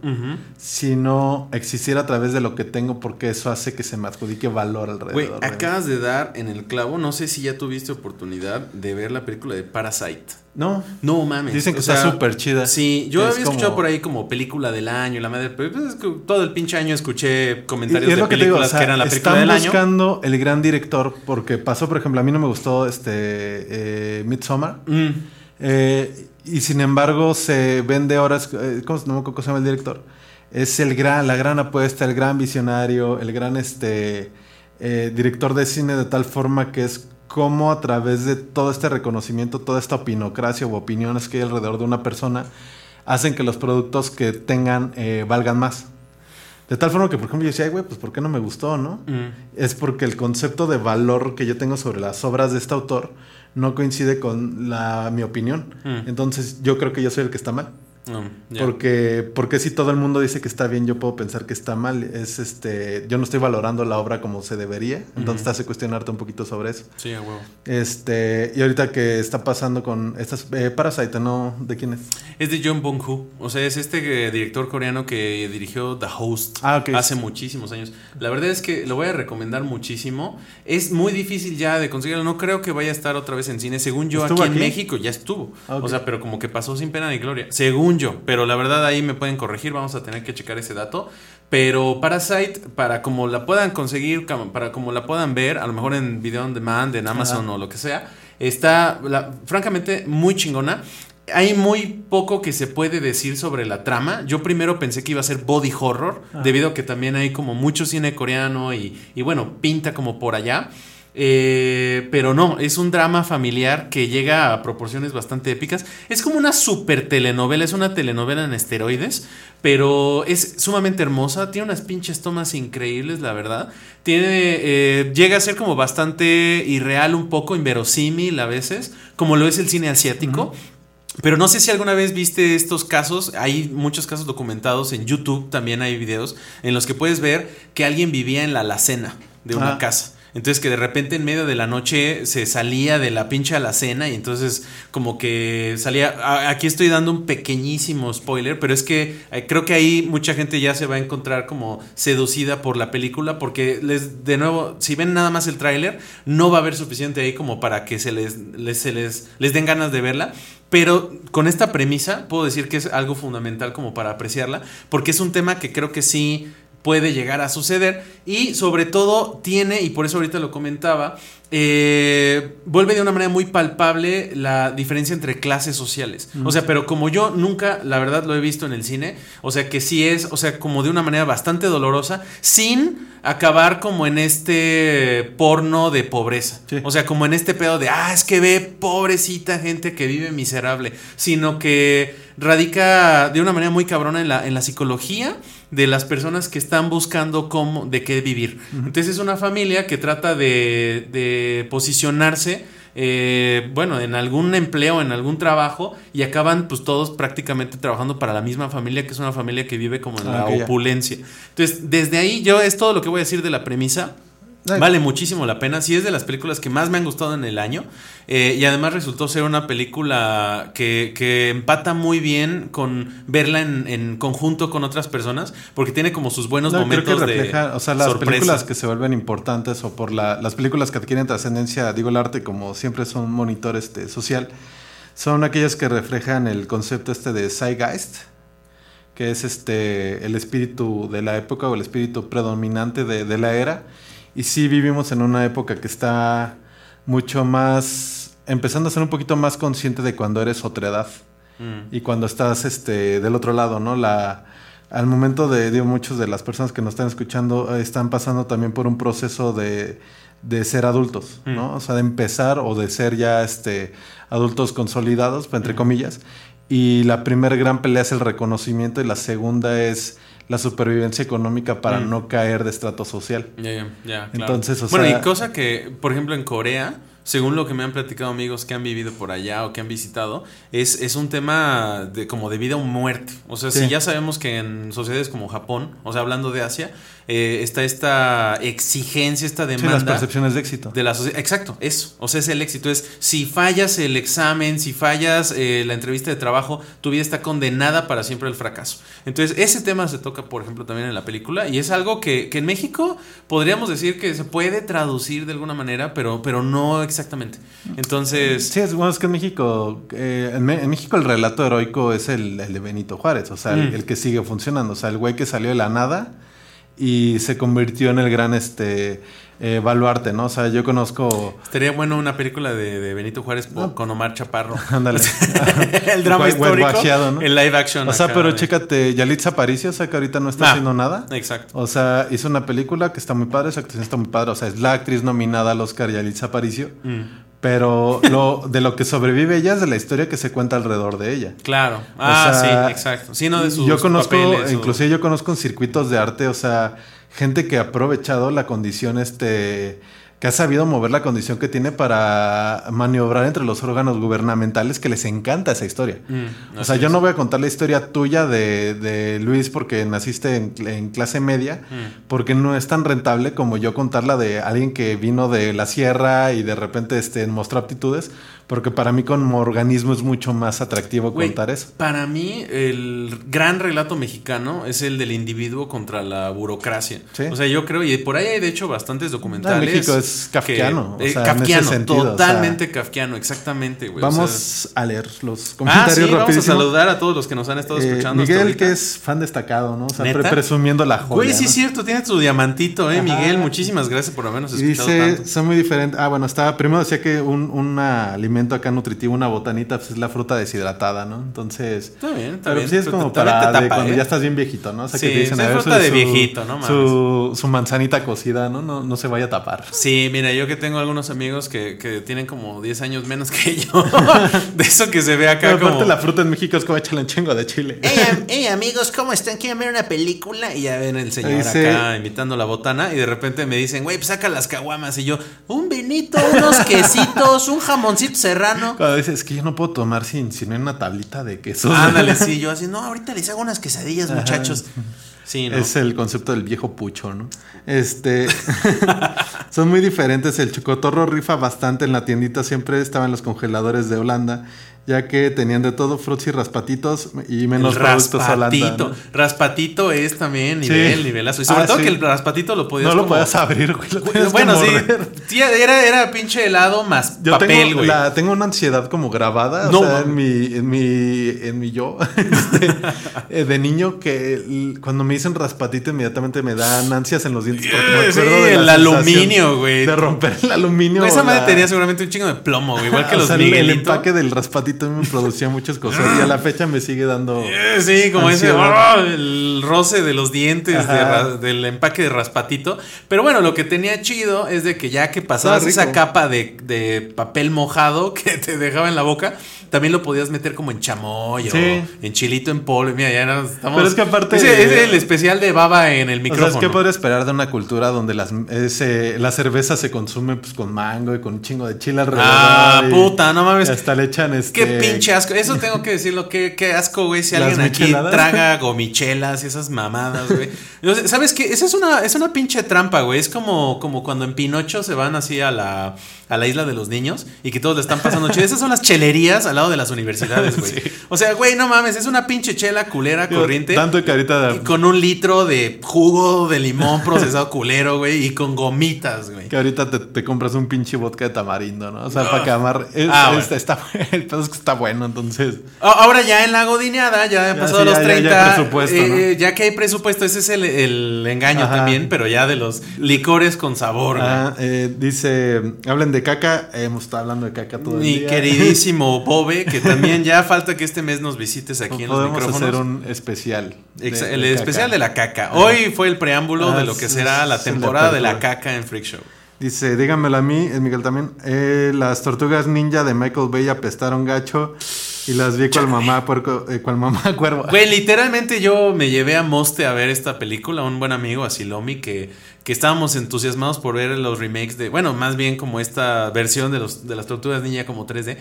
[SPEAKER 2] sino existir a través de lo que tengo porque eso hace que se me adjudique valor alrededor.
[SPEAKER 1] Güey, acabas de dar en el clavo. No sé si ya tuviste oportunidad de ver la película de Parasite.
[SPEAKER 2] No,
[SPEAKER 1] No mames.
[SPEAKER 2] Dicen que
[SPEAKER 1] o
[SPEAKER 2] está súper chida.
[SPEAKER 1] Sí, yo
[SPEAKER 2] es
[SPEAKER 1] había escuchado
[SPEAKER 2] como-
[SPEAKER 1] por ahí como película del año, la madre, pero pues, es que todo el pinche año escuché comentarios
[SPEAKER 2] es
[SPEAKER 1] de
[SPEAKER 2] que digo,
[SPEAKER 1] películas
[SPEAKER 2] o sea,
[SPEAKER 1] que eran la película
[SPEAKER 2] están
[SPEAKER 1] del año.
[SPEAKER 2] buscando el gran director porque pasó, por ejemplo, a mí no me gustó este eh, Midsommar.
[SPEAKER 1] Mm,
[SPEAKER 2] Eh, y sin embargo se vende ahora, es- eh, ¿cómo, no cómo se llama el director? Es el gran, la gran apuesta, el gran visionario, el gran este, director de cine de tal forma que es como a través de todo este reconocimiento, toda esta opinocracia o opiniones que hay alrededor de una persona, hacen que los productos que tengan eh, valgan más. De tal forma que, por ejemplo, yo decía, "Ay, güey, pues ¿por qué no me gustó, no?
[SPEAKER 1] mm.
[SPEAKER 2] es porque el concepto de valor que yo tengo sobre las obras de este autor no coincide con la, mi opinión.
[SPEAKER 1] Mm.
[SPEAKER 2] Entonces yo creo que yo soy el que está mal.
[SPEAKER 1] No.
[SPEAKER 2] Porque, porque si todo el mundo dice que está bien, yo puedo pensar que está mal. Es este, yo no estoy valorando la obra como se debería. Entonces te hace cuestionarte un poquito sobre eso.
[SPEAKER 1] Sí, a huevo.
[SPEAKER 2] Este, y ahorita que está pasando con estas eh, Parasite, ¿no? ¿De quién es?
[SPEAKER 1] Es de John Bong-ho. O sea, es este eh, director coreano que dirigió The Host
[SPEAKER 2] Ah,
[SPEAKER 1] hace muchísimos años. La verdad es que lo voy a recomendar muchísimo. Es muy difícil ya de conseguirlo. No creo que vaya a estar otra vez en cine. Según yo, aquí,
[SPEAKER 2] ¿Estuvo
[SPEAKER 1] en? México ya estuvo. O sea, pero como que pasó sin pena ni gloria. Según yo. Pero la verdad ahí me pueden corregir. Vamos a tener que checar ese dato. Pero Parasite, para como la puedan conseguir, para como la puedan ver, a lo mejor en video on demand, en Amazon o lo que sea, está la- francamente muy chingona. Hay muy poco que se puede decir sobre la trama. Yo primero pensé que iba a ser body horror, debido a que también hay como mucho cine coreano y, y bueno, pinta como por allá. Eh, pero no, es un drama familiar que llega a proporciones bastante épicas. Es como una super telenovela, es una telenovela en esteroides, pero es sumamente hermosa. Tiene unas pinches tomas increíbles, la verdad. Tiene, eh, llega a ser como bastante irreal, un poco inverosímil a veces, como lo es el cine asiático. Pero no sé si alguna vez viste estos casos, hay muchos casos documentados en YouTube, también hay videos en los que puedes ver que alguien vivía en la alacena de una
[SPEAKER 2] Ah.
[SPEAKER 1] casa. Entonces que de repente en medio de la noche se salía de la pinche alacena y entonces como que salía... Aquí estoy dando un pequeñísimo spoiler, pero es que eh, creo que ahí mucha gente ya se va a encontrar como seducida por la película porque les, de nuevo, si ven nada más el tráiler, no va a haber suficiente ahí como para que se les, se les, les den ganas de verla. Pero con esta premisa puedo decir que es algo fundamental como para apreciarla, porque es un tema que creo que sí puede llegar a suceder y sobre todo tiene, y por eso ahorita lo comentaba, eh, vuelve de una manera muy palpable la diferencia entre clases sociales. O sea, pero como yo nunca, la verdad, lo he visto en el cine, o sea, que sí es, o sea, como de una manera bastante dolorosa, sin acabar como en este porno de pobreza.
[SPEAKER 2] Sí.
[SPEAKER 1] O sea, como en este pedo de, ah, es que ve pobrecita gente que vive miserable, sino que radica de una manera muy cabrona en la, en la psicología de las personas que están buscando cómo, de qué vivir. Entonces es una familia que trata de, de posicionarse, eh, bueno, en algún empleo, en algún trabajo, y acaban pues todos prácticamente trabajando para la misma familia, que es una familia que vive como en
[SPEAKER 2] Ah,
[SPEAKER 1] la opulencia. Entonces, desde ahí yo es todo lo que voy a decir de la premisa. Vale muchísimo la pena. Sí es de las películas que más me han gustado en el año. Eh, y además resultó ser una película que, que empata muy bien con verla en, en conjunto con otras personas. Porque tiene como sus buenos
[SPEAKER 2] No, creo
[SPEAKER 1] momentos
[SPEAKER 2] que refleja,
[SPEAKER 1] de
[SPEAKER 2] o sea, las
[SPEAKER 1] sorpresa.
[SPEAKER 2] películas que se vuelven importantes o por la- las películas que adquieren trascendencia, digo el arte como siempre son un monitor este, social, son aquellas que reflejan el concepto este de Zeitgeist, que es este el espíritu de la época o el espíritu predominante de, de la era. Y sí vivimos en una época que está mucho más, empezando a ser un poquito más consciente de cuando eres otredad
[SPEAKER 1] Mm.
[SPEAKER 2] y cuando estás este, del otro lado, ¿no? La, al momento de, digo, muchos de las personas que nos están escuchando eh, están pasando también por un proceso de, de ser adultos, ¿no? O sea, de empezar o de ser ya este, adultos consolidados, entre comillas. Y la primera gran pelea es el reconocimiento y la segunda es la supervivencia económica para
[SPEAKER 1] Mm.
[SPEAKER 2] no caer de estrato social.
[SPEAKER 1] Ya, ya, ya, claro.
[SPEAKER 2] Entonces, o
[SPEAKER 1] bueno,
[SPEAKER 2] sea-
[SPEAKER 1] y cosa que, por ejemplo, en Corea, según lo que me han platicado amigos que han vivido por allá o que han visitado, es, es un tema de como de vida o muerte. O sea,
[SPEAKER 2] Sí.
[SPEAKER 1] si ya sabemos que en sociedades como Japón, o sea, hablando de Asia, eh, está esta exigencia, esta
[SPEAKER 2] Sí,
[SPEAKER 1] demanda.
[SPEAKER 2] las percepciones de éxito.
[SPEAKER 1] De la sociedad. Exacto, eso. O sea, es el éxito. Es si fallas el examen, si fallas eh, la entrevista de trabajo, tu vida está condenada para siempre al fracaso. Entonces, ese tema se toca, por ejemplo, también en la película. Y es algo que, que en México podríamos decir que se puede traducir de alguna manera, pero, pero no exactamente. Entonces.
[SPEAKER 2] Sí, es, bueno, es que en México, eh, en, en México el relato heroico es el, el de Benito Juárez, o sea, el,
[SPEAKER 1] Mm.
[SPEAKER 2] el que sigue funcionando, o sea, el güey que salió de la nada y se convirtió en el gran este eh, baluarte, ¿no? O sea, yo conozco...
[SPEAKER 1] Estaría bueno una película de, de Benito Juárez con Omar Chaparro.
[SPEAKER 2] Ándale.
[SPEAKER 1] el drama histórico.
[SPEAKER 2] ¿no?
[SPEAKER 1] El live action.
[SPEAKER 2] O sea,
[SPEAKER 1] acá
[SPEAKER 2] pero chécate, Yalitza Aparicio, o sea, que ahorita no está
[SPEAKER 1] Ah,
[SPEAKER 2] haciendo nada.
[SPEAKER 1] Exacto.
[SPEAKER 2] O sea, hizo una película que está muy padre, esa actuación está muy padre. O sea, es la actriz nominada al Oscar Yalitza Aparicio.
[SPEAKER 1] Mm.
[SPEAKER 2] Pero lo, de lo que sobrevive ella es de la historia que se cuenta alrededor de ella.
[SPEAKER 1] Claro. Ah,
[SPEAKER 2] sea,
[SPEAKER 1] sí, exacto. Sí, no de sus
[SPEAKER 2] yo conozco,
[SPEAKER 1] papeles o-
[SPEAKER 2] inclusive yo conozco en circuitos de arte, o sea, gente que ha aprovechado la condición, este, que ha sabido mover la condición que tiene para maniobrar entre los órganos gubernamentales, que les encanta esa historia.
[SPEAKER 1] Mm,
[SPEAKER 2] o sea, yo
[SPEAKER 1] es.
[SPEAKER 2] no voy a contar la historia tuya de, de Luis porque naciste en, en clase media,
[SPEAKER 1] Mm.
[SPEAKER 2] porque no es tan rentable como yo contarla de alguien que vino de la sierra y de repente este, mostró aptitudes, porque para mí como organismo es mucho más atractivo contar eso.
[SPEAKER 1] Para mí, el gran relato mexicano es el del individuo contra la burocracia.
[SPEAKER 2] Sí.
[SPEAKER 1] O sea, yo creo, y por ahí hay de hecho bastantes documentales.
[SPEAKER 2] Ah, México es kafkiano,
[SPEAKER 1] que-
[SPEAKER 2] o
[SPEAKER 1] eh,
[SPEAKER 2] sea, en ese
[SPEAKER 1] kafkiano,
[SPEAKER 2] sentido, o sea.
[SPEAKER 1] totalmente kafkiano, exactamente, güey. o
[SPEAKER 2] Vamos
[SPEAKER 1] sea,
[SPEAKER 2] a leer los
[SPEAKER 1] Ah,
[SPEAKER 2] comentarios
[SPEAKER 1] vamos a saludar a todos los que nos han estado
[SPEAKER 2] Eh,
[SPEAKER 1] escuchando.
[SPEAKER 2] Miguel, que es fan destacado, ¿no? O sea, presumiendo la joya.
[SPEAKER 1] Güey, sí
[SPEAKER 2] ¿no?
[SPEAKER 1] es cierto, tiene tu diamantito, eh,
[SPEAKER 2] Ajá.
[SPEAKER 1] Miguel. Muchísimas gracias por habernos escuchado
[SPEAKER 2] dice,
[SPEAKER 1] tanto.
[SPEAKER 2] son muy diferentes. Ah, bueno, estaba, primero decía que un, un alimento acá nutritivo, una botanita, pues es la fruta deshidratada, ¿no? Entonces.
[SPEAKER 1] Está bien, está
[SPEAKER 2] Pero
[SPEAKER 1] bien.
[SPEAKER 2] sí es como para
[SPEAKER 1] tapa,
[SPEAKER 2] cuando
[SPEAKER 1] ¿eh?
[SPEAKER 2] ya estás bien viejito, ¿no? O sea,
[SPEAKER 1] Sí,
[SPEAKER 2] que te dicen,
[SPEAKER 1] soy
[SPEAKER 2] a ver,
[SPEAKER 1] fruta
[SPEAKER 2] su-
[SPEAKER 1] de viejito, no
[SPEAKER 2] Su, su manzanita cocida, ¿no? ¿no? No se vaya a tapar.
[SPEAKER 1] Sí, mira, yo que tengo algunos amigos que, que tienen como 10 años menos que yo. de eso que se ve acá
[SPEAKER 2] Pero aparte
[SPEAKER 1] como...
[SPEAKER 2] la fruta en México es como échale un chingo de chile.
[SPEAKER 1] Hey, hey, amigos, ¿cómo están? ¿Quieren ver una película? Y ya ven el señor
[SPEAKER 2] Dice-
[SPEAKER 1] acá imitando la botana y de repente me dicen, güey, pues saca las caguamas. Y yo, un vinito, unos quesitos, un jamoncito serrano.
[SPEAKER 2] Cuando dices, es que yo no puedo tomar sin, sin una tablita de queso.
[SPEAKER 1] Ándale, sí, yo así, no, ahorita les hago unas quesadillas, muchachos. Sí, ¿no?
[SPEAKER 2] Es el concepto del viejo pucho, ¿no? Este. son muy diferentes. El chocotorro rifa bastante en la tiendita. Siempre estaba en los congeladores de Holanda. Ya que tenían de todo, frutos y raspatitos y menos
[SPEAKER 1] el
[SPEAKER 2] productos Holanda.
[SPEAKER 1] raspatito.
[SPEAKER 2] ¿no?
[SPEAKER 1] Raspatito es también nivel,
[SPEAKER 2] Sí.
[SPEAKER 1] nivelazo. Y sobre
[SPEAKER 2] Ah,
[SPEAKER 1] todo
[SPEAKER 2] sí.
[SPEAKER 1] que el raspatito lo podías
[SPEAKER 2] No lo podías abrir, güey. lo
[SPEAKER 1] Bueno, sí. Sí, Era, era pinche helado más
[SPEAKER 2] Yo
[SPEAKER 1] papel,
[SPEAKER 2] tengo,
[SPEAKER 1] güey.
[SPEAKER 2] la- tengo una ansiedad como grabada,
[SPEAKER 1] No,
[SPEAKER 2] o sea, en mi, en mi, en mi yo, este, eh, de niño, que cuando me dicen raspatito inmediatamente me dan ansias en los dientes. Porque me
[SPEAKER 1] Eh, sí,
[SPEAKER 2] acuerdo de
[SPEAKER 1] el
[SPEAKER 2] la
[SPEAKER 1] aluminio, güey.
[SPEAKER 2] De romper el aluminio.
[SPEAKER 1] Güey, esa
[SPEAKER 2] o
[SPEAKER 1] madre
[SPEAKER 2] la-
[SPEAKER 1] tenía seguramente un chingo de plomo, güey. Igual que
[SPEAKER 2] o
[SPEAKER 1] los
[SPEAKER 2] sea, el- empaque del raspatito me producía muchas cosas y a la fecha me sigue dando.
[SPEAKER 1] Sí, como ese
[SPEAKER 2] Ansiedad.
[SPEAKER 1] oh, el roce de los dientes de del empaque de raspatito. Pero bueno, lo que tenía chido es de que ya que pasabas esa capa de, de papel mojado que te dejaba en la boca, también lo podías meter como en chamoy
[SPEAKER 2] Sí.
[SPEAKER 1] o en chilito en polvo. Mira, ya no estamos.
[SPEAKER 2] Pero es que aparte-
[SPEAKER 1] Ese es el especial de baba en el
[SPEAKER 2] O sea,
[SPEAKER 1] micrófono.
[SPEAKER 2] es que podría esperar de una cultura donde las, ese- la cerveza se consume pues, con mango y con un chingo de chile alrededor.
[SPEAKER 1] Ah,
[SPEAKER 2] y
[SPEAKER 1] puta, no mames.
[SPEAKER 2] Hasta le echan este.
[SPEAKER 1] Qué pinche asco. Eso tengo que decirlo. Qué, qué asco, güey. Si alguien aquí traga gomichelas y esas mamadas, güey. ¿Sabes qué? Esa es una, es una pinche trampa, güey. Es como, como cuando en Pinocho se van así a la, a la isla de los niños y que todos le están pasando chido. Esas son las chelerías al lado de las universidades, güey. O sea, güey, no mames. Es una pinche chela culera, corriente.
[SPEAKER 2] Tanto de carita de.
[SPEAKER 1] con un litro de jugo de limón procesado culero, güey. Y con gomitas, güey.
[SPEAKER 2] Que ahorita te, te compras un pinche vodka de tamarindo, ¿no? O sea, para que amar. es-
[SPEAKER 1] Ah,
[SPEAKER 2] es-
[SPEAKER 1] bueno.
[SPEAKER 2] está, el pedo es que está bueno, entonces.
[SPEAKER 1] Ahora ya en la godineada, ya han pasado
[SPEAKER 2] sí,
[SPEAKER 1] los
[SPEAKER 2] ya- ya- ya hay
[SPEAKER 1] 30.
[SPEAKER 2] presupuesto,
[SPEAKER 1] eh,
[SPEAKER 2] ¿no?
[SPEAKER 1] eh, Ya que hay presupuesto, ese es el, el engaño
[SPEAKER 2] Ajá.
[SPEAKER 1] también, pero ya de los licores con sabor.
[SPEAKER 2] Ah, eh, dice, hablen de caca, hemos estado hablando de caca todo el
[SPEAKER 1] Mi
[SPEAKER 2] día.
[SPEAKER 1] queridísimo Bobe, que también ya falta que este mes nos visites aquí en los micrófonos.
[SPEAKER 2] hacer un especial. de-
[SPEAKER 1] Exa-
[SPEAKER 2] de
[SPEAKER 1] el
[SPEAKER 2] caca.
[SPEAKER 1] especial de la caca. Hoy fue el preámbulo
[SPEAKER 2] Ah,
[SPEAKER 1] de lo que será la
[SPEAKER 2] el
[SPEAKER 1] temporada de la caca en Freak Show.
[SPEAKER 2] Dice, díganmelo a mí, es Miguel también. eh, las tortugas ninja de Michael Bay apestaron gacho y las vi cual mamá puerco, eh, cual mamá cuervo.
[SPEAKER 1] Güey, literalmente yo me llevé a Moste a ver esta película, un buen amigo, a Silomi, que, que estábamos entusiasmados por ver los remakes de, bueno, más bien como esta versión de, los, de las tortugas ninja como 3D.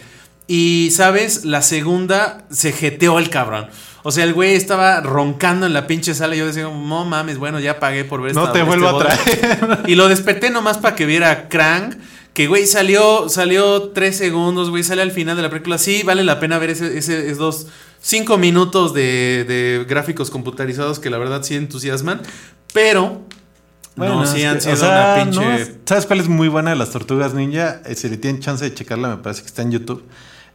[SPEAKER 1] Y, ¿sabes? La segunda se jeteó el cabrón. O sea, el güey estaba roncando en la pinche sala y yo decía, no mames, bueno, ya pagué por ver
[SPEAKER 2] No te
[SPEAKER 1] este
[SPEAKER 2] vuelvo a
[SPEAKER 1] bodrio".
[SPEAKER 2] traer.
[SPEAKER 1] Y lo desperté nomás para que viera Crank. Que, güey, salió, salió tres segundos, güey, sale al final de la película. Sí, vale la pena ver ese, ese- esos cinco minutos de, de gráficos computarizados que la verdad sí entusiasman. Pero, no, sí han sido
[SPEAKER 2] o sea,
[SPEAKER 1] una pinche...
[SPEAKER 2] no ¿Sabes cuál es muy buena de las tortugas ninja? Eh, si le tienen chance de checarla, me parece que está en YouTube.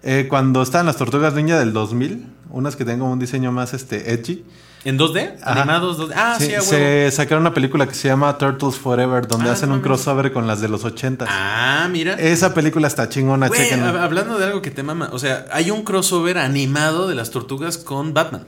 [SPEAKER 2] Eh, cuando estaban las tortugas ninja del 2000, unas que como un diseño más este, edgy.
[SPEAKER 1] ¿En 2D?
[SPEAKER 2] Ajá.
[SPEAKER 1] ¿Animados 2D? Ah, sí,
[SPEAKER 2] Sí,
[SPEAKER 1] a huevo.
[SPEAKER 2] se sacaron una película que se llama Turtles Forever, donde
[SPEAKER 1] Ah,
[SPEAKER 2] hacen
[SPEAKER 1] no
[SPEAKER 2] un crossover con las de los 80.
[SPEAKER 1] Ah, mira.
[SPEAKER 2] Esa película está chingona,
[SPEAKER 1] Güey, hablando de algo que te mama, o sea, hay un crossover animado de las tortugas con Batman.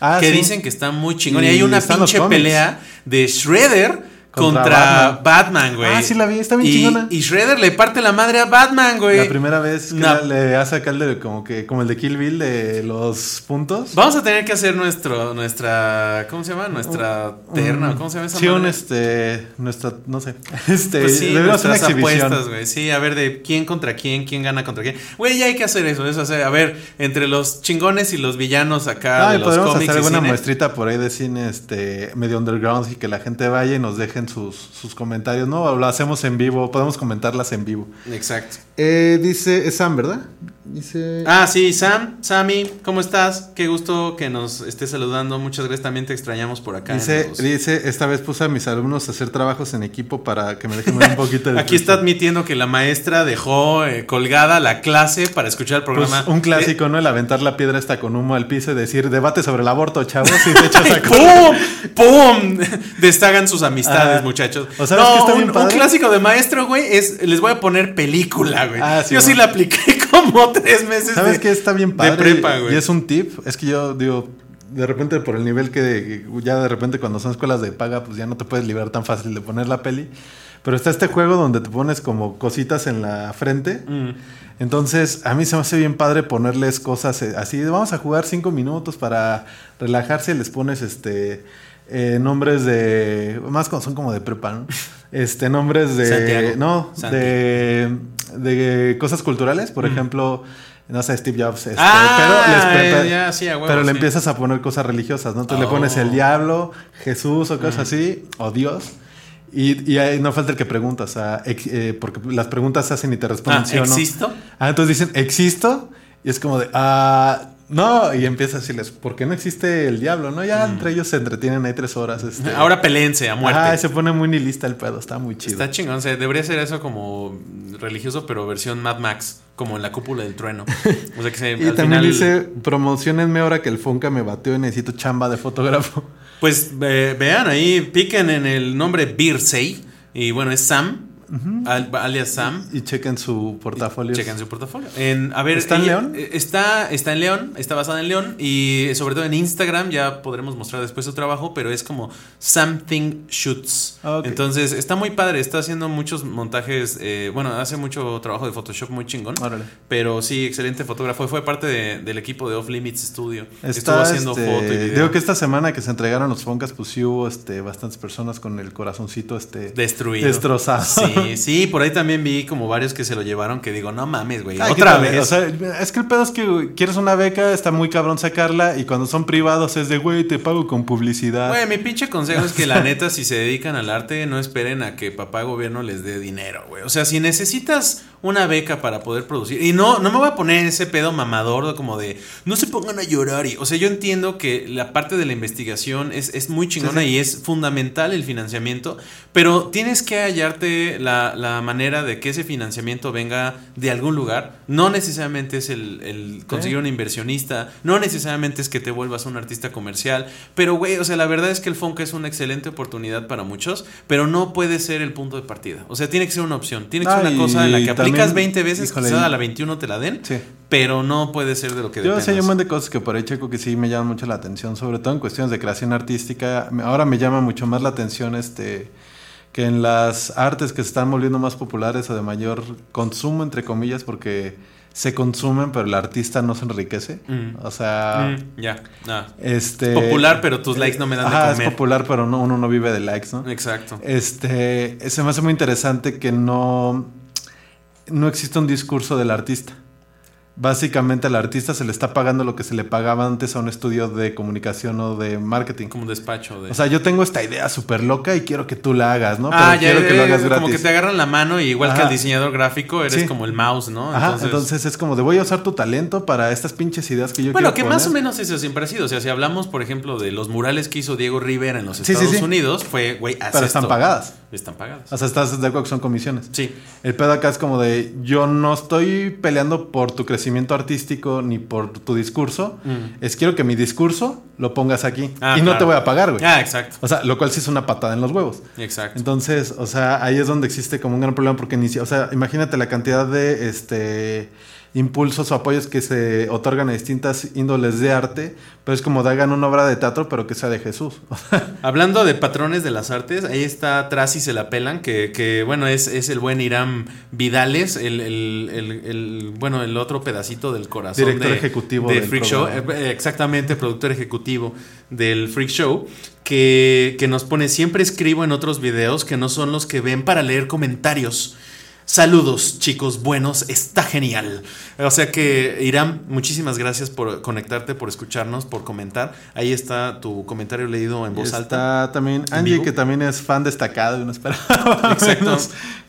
[SPEAKER 2] Ah,
[SPEAKER 1] que
[SPEAKER 2] sí.
[SPEAKER 1] dicen que está muy chingón. Y,
[SPEAKER 2] Y
[SPEAKER 1] hay una pinche pelea de Shredder contra,
[SPEAKER 2] Contra
[SPEAKER 1] Batman, güey.
[SPEAKER 2] Ah, sí la vi, está bien
[SPEAKER 1] y,
[SPEAKER 2] chingona.
[SPEAKER 1] Y Shredder le parte la madre a Batman, güey.
[SPEAKER 2] La primera vez que
[SPEAKER 1] No.
[SPEAKER 2] le hace acá el de como que como el de Kill Bill de los puntos.
[SPEAKER 1] Vamos a tener que hacer nuestro, nuestra, ¿cómo se llama? Nuestra terna, ¿cómo se llama esa
[SPEAKER 2] Sí, un este nuestra no sé. Este,
[SPEAKER 1] Pues sí,
[SPEAKER 2] hacer una
[SPEAKER 1] nuestras
[SPEAKER 2] exhibición.
[SPEAKER 1] apuestas, güey. Sí, a ver de quién contra quién, quién gana contra quién. Güey, ya hay que hacer eso, eso, sea, a ver, entre los chingones y los villanos acá
[SPEAKER 2] Ah,
[SPEAKER 1] de
[SPEAKER 2] y
[SPEAKER 1] los
[SPEAKER 2] podemos
[SPEAKER 1] cómics
[SPEAKER 2] hacer alguna muestrita por ahí de cine este medio underground y que la gente vaya y nos dejen sus, sus comentarios, ¿no? Lo hacemos en vivo, podemos comentarlas en vivo.
[SPEAKER 1] Exacto.
[SPEAKER 2] Eh, dice, es Sam, ¿verdad? Dice...
[SPEAKER 1] Ah, sí, Sam, Sammy, ¿cómo estás? Qué gusto que nos estés saludando. Muchas gracias, también te extrañamos por acá.
[SPEAKER 2] Dice,
[SPEAKER 1] los-
[SPEAKER 2] dice, esta vez puse a mis alumnos a hacer trabajos en equipo para que me dejen ver un poquito de
[SPEAKER 1] Aquí está admitiendo que la maestra dejó eh, colgada la clase para escuchar el
[SPEAKER 2] Pues,
[SPEAKER 1] programa.
[SPEAKER 2] un clásico, ¿no? El aventar la piedra hasta con humo al piso y decir debate sobre el aborto, chavos, y te echas
[SPEAKER 1] Eh,
[SPEAKER 2] a
[SPEAKER 1] ¡Pum! ¡Pum! Destagan sus amistades,
[SPEAKER 2] Ah.
[SPEAKER 1] muchachos.
[SPEAKER 2] ¿O sabes
[SPEAKER 1] no,
[SPEAKER 2] qué está
[SPEAKER 1] un,
[SPEAKER 2] bien padre?
[SPEAKER 1] un clásico de maestro, güey, es les voy a poner película, güey.
[SPEAKER 2] Ah, sí,
[SPEAKER 1] Yo sí la apliqué como tres meses.
[SPEAKER 2] ¿Sabes
[SPEAKER 1] de-
[SPEAKER 2] qué está bien padre?
[SPEAKER 1] De prepa, güey.
[SPEAKER 2] Y es un tip. Es que yo digo, de repente por el nivel que ya de repente cuando son escuelas de paga, pues ya no te puedes liberar tan fácil de poner la peli. Pero está este juego donde te pones como cositas en la frente.
[SPEAKER 1] Mm.
[SPEAKER 2] Entonces, a mí se me hace bien padre ponerles cosas eh, así. Vamos a jugar cinco minutos para relajarse. Les pones este eh, nombres de. Más son como de prepa, ¿no? Este, nombres de.
[SPEAKER 1] Santiago.
[SPEAKER 2] No,
[SPEAKER 1] Santi.
[SPEAKER 2] de, de cosas culturales. Por ejemplo, no sé, Steve Jobs. este,
[SPEAKER 1] Mm. Ah,
[SPEAKER 2] pero les
[SPEAKER 1] ya, sí, huevo,
[SPEAKER 2] pero le empiezas a poner cosas religiosas, ¿no? Entonces le pones
[SPEAKER 1] Oh.
[SPEAKER 2] el diablo, Jesús o cosas así, o Dios. Y, y ahí no falta el que pregunta, o sea, ex- eh, porque las preguntas se hacen y te responden
[SPEAKER 1] Ah,
[SPEAKER 2] sí o no.
[SPEAKER 1] ¿existo?
[SPEAKER 2] Ah, entonces dicen, ¿existo? Y es como de, ah, no, y empieza a decirles, ¿por qué no existe el diablo? No, ya entre ellos se entretienen ahí tres horas. Este,
[SPEAKER 1] Mm. Ahora peleense a muerte.
[SPEAKER 2] Ah, se pone muy nihilista el pedo, está muy chido.
[SPEAKER 1] Está chingón, o sea, debería ser eso como religioso, pero versión Mad Max, como en la cúpula del trueno. O sea que se,
[SPEAKER 2] y
[SPEAKER 1] al
[SPEAKER 2] también
[SPEAKER 1] final,
[SPEAKER 2] dice, promocionenme ahora que el Fonca me bateó y necesito chamba de fotógrafo.
[SPEAKER 1] Pues eh, vean ahí, piquen en el nombre Birsey, y bueno, es Sam, al- alias Sam.
[SPEAKER 2] Y chequen su portafolio.
[SPEAKER 1] Chequen su portafolio. En, a ver,
[SPEAKER 2] ¿Está en León?
[SPEAKER 1] eh, Está, está en León, está basada en León y sobre todo en Instagram ya podremos mostrar después su trabajo, pero es como Something Shoots.
[SPEAKER 2] Ah.
[SPEAKER 1] Entonces está muy padre, está haciendo muchos montajes, eh, bueno, hace mucho trabajo de Photoshop muy chingón.
[SPEAKER 2] Órale.
[SPEAKER 1] Pero sí, excelente fotógrafo. Fue parte de- del equipo de Off Limits Studio. Estuvo
[SPEAKER 2] Está,
[SPEAKER 1] haciendo
[SPEAKER 2] este,
[SPEAKER 1] foto y video.
[SPEAKER 2] Digo que esta semana que se entregaron los Foncas, pues sí hubo este, bastantes personas con el corazoncito este,
[SPEAKER 1] Destruido.
[SPEAKER 2] destrozado.
[SPEAKER 1] Sí, sí, por ahí también vi como varios que se lo llevaron que digo, no mames, güey.
[SPEAKER 2] Ay,
[SPEAKER 1] Otra vez.
[SPEAKER 2] O sea, es que el pedo es que güey, quieres una beca, está muy cabrón sacarla. Y cuando son privados es de, güey, te pago con publicidad.
[SPEAKER 1] Güey, mi pinche consejo es que la neta, si se dedican al arte, no esperen a que papá gobierno les dé dinero, güey. O sea, si necesitas una beca para poder producir. Y no, no me voy a poner ese pedo mamador como de no se pongan a llorar. Y, o sea, yo entiendo que la parte de la investigación es, es muy chingona y es fundamental el financiamiento, pero tienes que hallarte la, la manera de que ese financiamiento venga de algún lugar. No necesariamente es el, el conseguir un inversionista, no necesariamente es que te vuelvas un artista comercial, pero güey, o sea, la verdad es que el Fonca es una excelente oportunidad para muchos, pero no puede ser el punto de partida. O sea, tiene que ser una opción, tiene que ser
[SPEAKER 2] Ah,
[SPEAKER 1] una cosa en la que aplicas
[SPEAKER 2] también,
[SPEAKER 1] 20 veces,
[SPEAKER 2] híjole,
[SPEAKER 1] quizás a la 21 te la den,
[SPEAKER 2] Sí.
[SPEAKER 1] pero no puede ser de lo que
[SPEAKER 2] Yo sé, hay un montón de cosas que por ahí checo que sí me llaman mucho la atención, sobre todo en cuestiones de creación artística. Ahora me llama mucho más la atención este que en las artes que se están volviendo más populares o de mayor consumo, entre comillas, porque se consumen, pero el artista no se enriquece.
[SPEAKER 1] Mm.
[SPEAKER 2] O sea,
[SPEAKER 1] Mm, ya,
[SPEAKER 2] este...
[SPEAKER 1] Es popular, pero tus likes no me dan de
[SPEAKER 2] Ajá,
[SPEAKER 1] comer.
[SPEAKER 2] es popular, pero no, uno no vive de likes, ¿no?
[SPEAKER 1] Exacto.
[SPEAKER 2] Este, se me hace muy interesante que no, no existe un discurso del artista. Básicamente al artista se le está pagando lo que se le pagaba antes a un estudio de comunicación o de marketing.
[SPEAKER 1] Como un despacho de...
[SPEAKER 2] O sea, yo tengo esta idea súper loca y quiero que tú la hagas, ¿no?
[SPEAKER 1] ah, ya,
[SPEAKER 2] quiero
[SPEAKER 1] ya,
[SPEAKER 2] que lo hagas gratis.
[SPEAKER 1] como que te agarran la mano y igual que al diseñador gráfico eres
[SPEAKER 2] Sí.
[SPEAKER 1] como el mouse, ¿no?
[SPEAKER 2] Ajá, entonces, es como de voy a usar tu talento para estas pinches ideas que yo
[SPEAKER 1] Bueno,
[SPEAKER 2] quiero
[SPEAKER 1] que
[SPEAKER 2] poner.
[SPEAKER 1] más o menos eso siempre ha sido. O sea, si hablamos, por ejemplo, de los murales que hizo Diego Rivera en los
[SPEAKER 2] Sí,
[SPEAKER 1] Estados
[SPEAKER 2] sí.
[SPEAKER 1] Unidos, fue, güey, haz
[SPEAKER 2] Pero están pagadas.
[SPEAKER 1] Están pagadas.
[SPEAKER 2] O sea, estás de acuerdo que son comisiones.
[SPEAKER 1] Sí.
[SPEAKER 2] El pedo acá es como de yo no estoy peleando por tu crecimiento artístico ni por tu discurso. Es quiero que mi discurso lo pongas aquí.
[SPEAKER 1] Mm. Ah,
[SPEAKER 2] y no
[SPEAKER 1] claro.
[SPEAKER 2] te voy a pagar, güey.
[SPEAKER 1] Ah, exacto.
[SPEAKER 2] O sea, lo cual sí es una patada en los huevos.
[SPEAKER 1] Exacto.
[SPEAKER 2] Entonces, o sea, ahí es donde existe como un gran problema porque ni o sea, imagínate la cantidad de este impulsos o apoyos que se otorgan a distintas índoles de arte, pero es como de hagan una obra de teatro, pero que sea de Jesús.
[SPEAKER 1] Hablando de patrones de las artes, ahí está atrás y se la pelan, que, que, bueno, es, es el buen Irán Vidales, el, el- el- el- bueno, el otro pedacito del corazón.
[SPEAKER 2] Director
[SPEAKER 1] de-
[SPEAKER 2] ejecutivo
[SPEAKER 1] de
[SPEAKER 2] del
[SPEAKER 1] Freak Show,
[SPEAKER 2] programa.
[SPEAKER 1] eh, exactamente, productor ejecutivo del Freak Show, que, que nos pone, siempre escribo en otros videos que no son los que ven para leer comentarios. Saludos, chicos buenos, está genial. O sea que, Irán, muchísimas gracias por conectarte, por escucharnos, por comentar. Ahí está tu comentario leído en voz alta.
[SPEAKER 2] está también
[SPEAKER 1] ¿En
[SPEAKER 2] Angie,
[SPEAKER 1] vivo?
[SPEAKER 2] que también es fan destacado y no esperaba.
[SPEAKER 1] Exacto.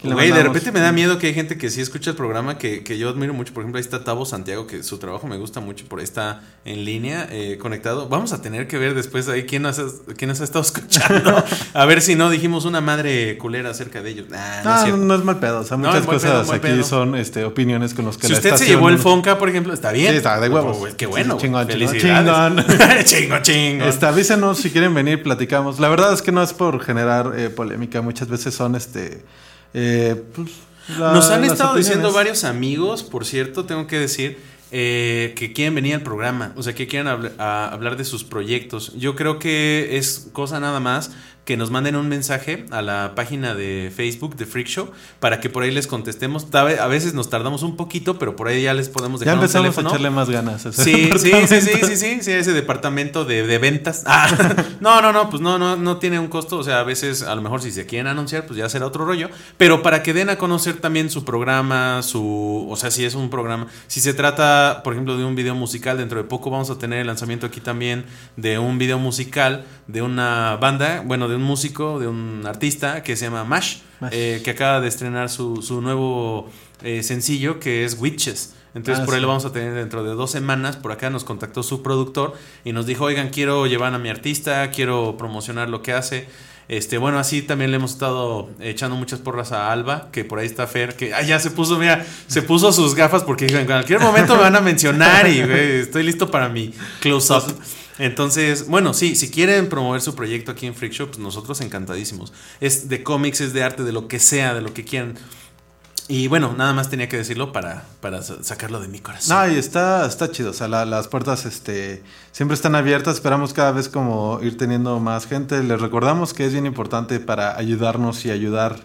[SPEAKER 1] Güey, de repente me da miedo que hay gente que sí escucha el programa que, que yo admiro mucho. Por ejemplo, ahí está Tavo Santiago, que su trabajo me gusta mucho, por ahí está en línea, eh, conectado. Vamos a tener que ver después ahí quién nos, ha, quién nos ha estado escuchando. a ver si no dijimos una madre culera acerca de ellos. Ah, no, es
[SPEAKER 2] No, es mal pedo. O sea,
[SPEAKER 1] No,
[SPEAKER 2] muchas cosas
[SPEAKER 1] pedo,
[SPEAKER 2] aquí
[SPEAKER 1] pedo.
[SPEAKER 2] son este, opiniones con los que
[SPEAKER 1] si
[SPEAKER 2] la
[SPEAKER 1] usted se llevó el Fonca, por ejemplo, está bien.
[SPEAKER 2] Sí, está de huevos.
[SPEAKER 1] Oh, qué bueno.
[SPEAKER 2] sí, chingón, chingón,
[SPEAKER 1] chingo, chingo.
[SPEAKER 2] Este, avísenos si quieren venir, platicamos. La verdad es que no es por generar eh, polémica. Muchas veces son este. eh, pues, la-
[SPEAKER 1] Nos han estado diciendo
[SPEAKER 2] opiniones.
[SPEAKER 1] varios amigos, por cierto, tengo que decir, eh, que quieren venir al programa, o sea, que quieren habl- hablar de sus proyectos. Yo creo que es cosa nada más que nos manden un mensaje a la página de Facebook de Freak Show para que por ahí les contestemos. A veces nos tardamos un poquito, pero por ahí ya les podemos
[SPEAKER 2] Ya
[SPEAKER 1] dejar un
[SPEAKER 2] empezamos a
[SPEAKER 1] teléfono.
[SPEAKER 2] echarle más ganas. a ese
[SPEAKER 1] Sí, sí, sí, sí, sí, sí, sí, ese departamento de, de ventas. Ah, no, no, no, pues no, no, no tiene un costo. O sea, a veces, a lo mejor si se quieren anunciar, pues ya será otro rollo. Pero para que den a conocer también su programa, su, o sea, si es un programa, si se trata, por ejemplo, de un video musical, dentro de poco vamos a tener el lanzamiento aquí también de un video musical de una banda, bueno, de un músico, de un artista que se llama Mash,
[SPEAKER 2] Mash.
[SPEAKER 1] eh, que acaba de estrenar su, su nuevo eh, sencillo que es Witches. Entonces
[SPEAKER 2] Ah,
[SPEAKER 1] por ahí
[SPEAKER 2] sí.
[SPEAKER 1] lo vamos a tener dentro de dos semanas. Por acá nos contactó su productor y nos dijo, oigan, quiero llevar a mi artista, quiero promocionar lo que hace. Este, bueno, así también le hemos estado echando muchas porras a Alba, que por ahí está Fer, que ah, ya se puso, mira, se puso sus gafas porque dijo, en cualquier momento me van a mencionar y estoy listo para mi close-up. Entonces, bueno, sí, si quieren promover su proyecto aquí en Freak Show, pues nosotros encantadísimos. Es de cómics, es de arte, de lo que sea, de lo que quieran. Y bueno, nada más tenía que decirlo para, para sa- sacarlo de mi corazón.
[SPEAKER 2] No, y está, está chido. O sea, la- las puertas este, siempre están abiertas. Esperamos cada vez como ir teniendo más gente. Les recordamos que es bien importante para ayudarnos y ayudarnos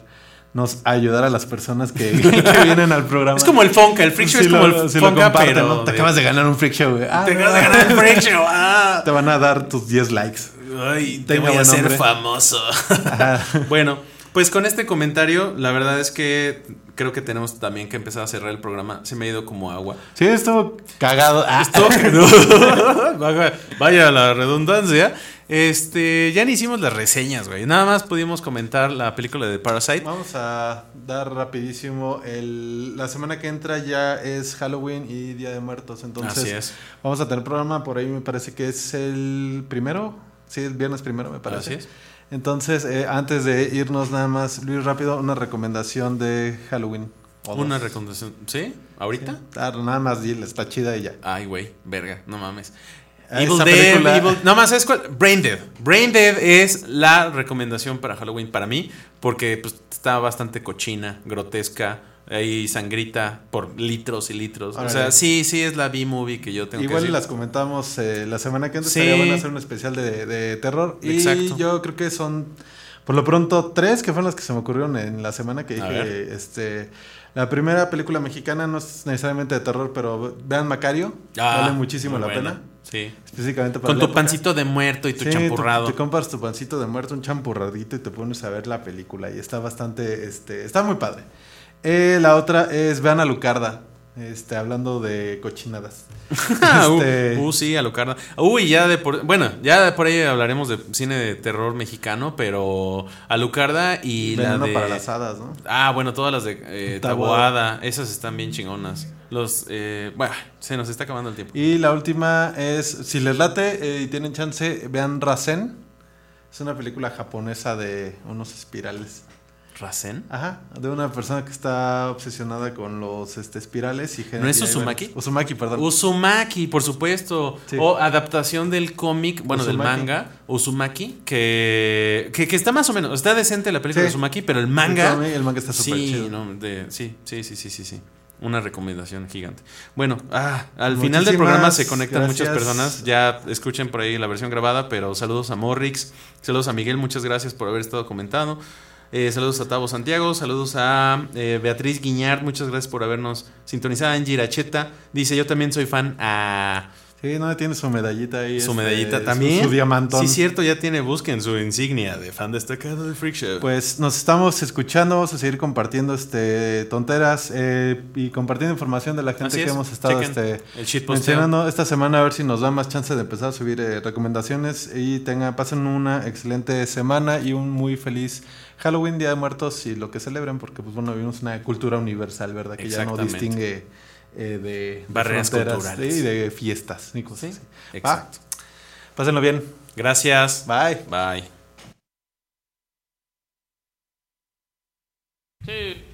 [SPEAKER 2] a ayudar a las personas que, que vienen al programa.
[SPEAKER 1] Es como el Fonca, el Freak Show es como
[SPEAKER 2] lo-
[SPEAKER 1] el Fonca,
[SPEAKER 2] comparten,
[SPEAKER 1] pero.
[SPEAKER 2] ¿no? Te acabas de ganar un freak show, güey. Ah,
[SPEAKER 1] Te
[SPEAKER 2] no.
[SPEAKER 1] acabas de ganar el Freak Show. Ah.
[SPEAKER 2] Te van a dar tus 10 likes.
[SPEAKER 1] Ay, te
[SPEAKER 2] Tenga
[SPEAKER 1] voy a
[SPEAKER 2] nombre.
[SPEAKER 1] famoso. bueno, pues con este comentario, la verdad es que creo que tenemos también que empezar a cerrar el programa. Se me ha ido como agua.
[SPEAKER 2] Sí, estuvo cagado. Ah,
[SPEAKER 1] Esto- vaya la redundancia. Este, ya ni hicimos las reseñas, güey. Nada más pudimos comentar la película de Parasite.
[SPEAKER 2] Vamos a dar rapidísimo. El, la semana que entra ya es Halloween y Día de Muertos. Entonces,
[SPEAKER 1] Así es.
[SPEAKER 2] vamos a tener programa por ahí. Me parece que es el primero. Sí, es viernes primero, me parece.
[SPEAKER 1] Así es.
[SPEAKER 2] Entonces, eh, antes de irnos, nada más, Luis, rápido, una recomendación de Halloween.
[SPEAKER 1] Una recomendación. ¿Sí? ¿Ahorita?
[SPEAKER 2] Ah, nada más, dile, está chida ya.
[SPEAKER 1] Ay, güey, verga, no mames.
[SPEAKER 2] Ah,
[SPEAKER 1] Evil Dead, Evil- No más, ¿sabes cuál? Brain Dead. Brain Dead es la recomendación para Halloween para mí, porque pues, está bastante cochina, grotesca, hay sangrita por litros y litros. O sea, sí, sí es la B-movie que yo tengo
[SPEAKER 2] Igual
[SPEAKER 1] que decir.
[SPEAKER 2] las comentamos eh, la semana que entra.
[SPEAKER 1] Sí.
[SPEAKER 2] Estaría bueno hacer un especial de, de terror.
[SPEAKER 1] Exacto.
[SPEAKER 2] Y yo creo que son, por lo pronto, tres que fueron las que se me ocurrieron en la semana que dije. Este, la primera película mexicana no es necesariamente de terror, pero vean Macario.
[SPEAKER 1] Ah,
[SPEAKER 2] vale muchísimo la
[SPEAKER 1] buena.
[SPEAKER 2] pena.
[SPEAKER 1] Sí.
[SPEAKER 2] Específicamente para
[SPEAKER 1] Con tu
[SPEAKER 2] época.
[SPEAKER 1] pancito de muerto y tu
[SPEAKER 2] Sí,
[SPEAKER 1] champurrado.
[SPEAKER 2] Te, compras tu pancito de muerto, un champurradito y te pones a ver la película. Y está bastante, este, está muy padre. Eh, la otra es Vean a Lucarda. Este, hablando de cochinadas.
[SPEAKER 1] Ah, uh,
[SPEAKER 2] Este-
[SPEAKER 1] uh, sí, Alucarda. Uy, ya de por. Bueno, ya de por ahí hablaremos de cine de terror mexicano, pero Alucarda y la
[SPEAKER 2] Veneno
[SPEAKER 1] de.
[SPEAKER 2] para las hadas, ¿no?
[SPEAKER 1] Ah, bueno, todas las de eh,
[SPEAKER 2] Taboada.
[SPEAKER 1] Taboada. Esas están bien chingonas. Los. Eh, bueno, se nos está acabando el tiempo.
[SPEAKER 2] Y la última es, si les late eh, y tienen chance, vean Rasen. Es una película japonesa de unos espirales.
[SPEAKER 1] ¿Rasen?
[SPEAKER 2] Ajá, de una persona que está obsesionada con los este, espirales y
[SPEAKER 1] ¿No es Uzumaki?
[SPEAKER 2] Uzumaki, perdón.
[SPEAKER 1] Uzumaki, por supuesto.
[SPEAKER 2] Sí.
[SPEAKER 1] O adaptación del cómic, bueno, del manga, Uzumaki, que, que, que está más o menos, está decente la película
[SPEAKER 2] Sí.
[SPEAKER 1] de Uzumaki, pero el manga...
[SPEAKER 2] El el manga está súper
[SPEAKER 1] sí,
[SPEAKER 2] chido.
[SPEAKER 1] no, de- sí, sí, sí, sí, sí, sí. Una recomendación gigante. Bueno, ah, al final del programa se conectan muchas personas. Ya escuchen por ahí la versión grabada, pero saludos a Morrix, saludos a Miguel, muchas gracias por haber estado comentando. Eh, saludos a Tavo Santiago, saludos a eh, Beatriz Guiñard, muchas gracias por habernos sintonizado. Angie Iracheta dice: Yo también soy fan a
[SPEAKER 2] Sí, no, tiene su medallita ahí.
[SPEAKER 1] su
[SPEAKER 2] este,
[SPEAKER 1] medallita
[SPEAKER 2] su-
[SPEAKER 1] también.
[SPEAKER 2] Su, diamantón.
[SPEAKER 1] Sí, cierto, ya tiene, busquen su insignia de fan destacado de Freak Show.
[SPEAKER 2] Pues nos estamos escuchando, vamos a seguir compartiendo este tonteras eh, y compartiendo información de la gente
[SPEAKER 1] Así
[SPEAKER 2] que
[SPEAKER 1] es,
[SPEAKER 2] hemos estado
[SPEAKER 1] chequen
[SPEAKER 2] este,
[SPEAKER 1] el
[SPEAKER 2] mencionando esta semana a ver si nos da más chance de empezar a subir eh, recomendaciones y tengan, pasen una excelente semana y un muy feliz Halloween, Día de Muertos y lo que celebren porque pues bueno, vivimos una cultura universal, ¿verdad? Que ya no distingue eh, de,
[SPEAKER 1] Barreras
[SPEAKER 2] fronteras,
[SPEAKER 1] culturales.
[SPEAKER 2] sí, de fiestas y cosas
[SPEAKER 1] Sí,
[SPEAKER 2] así.
[SPEAKER 1] exacto.
[SPEAKER 2] Va, pásenlo bien.
[SPEAKER 1] Gracias.
[SPEAKER 2] Bye.
[SPEAKER 1] Bye.
[SPEAKER 3] Radio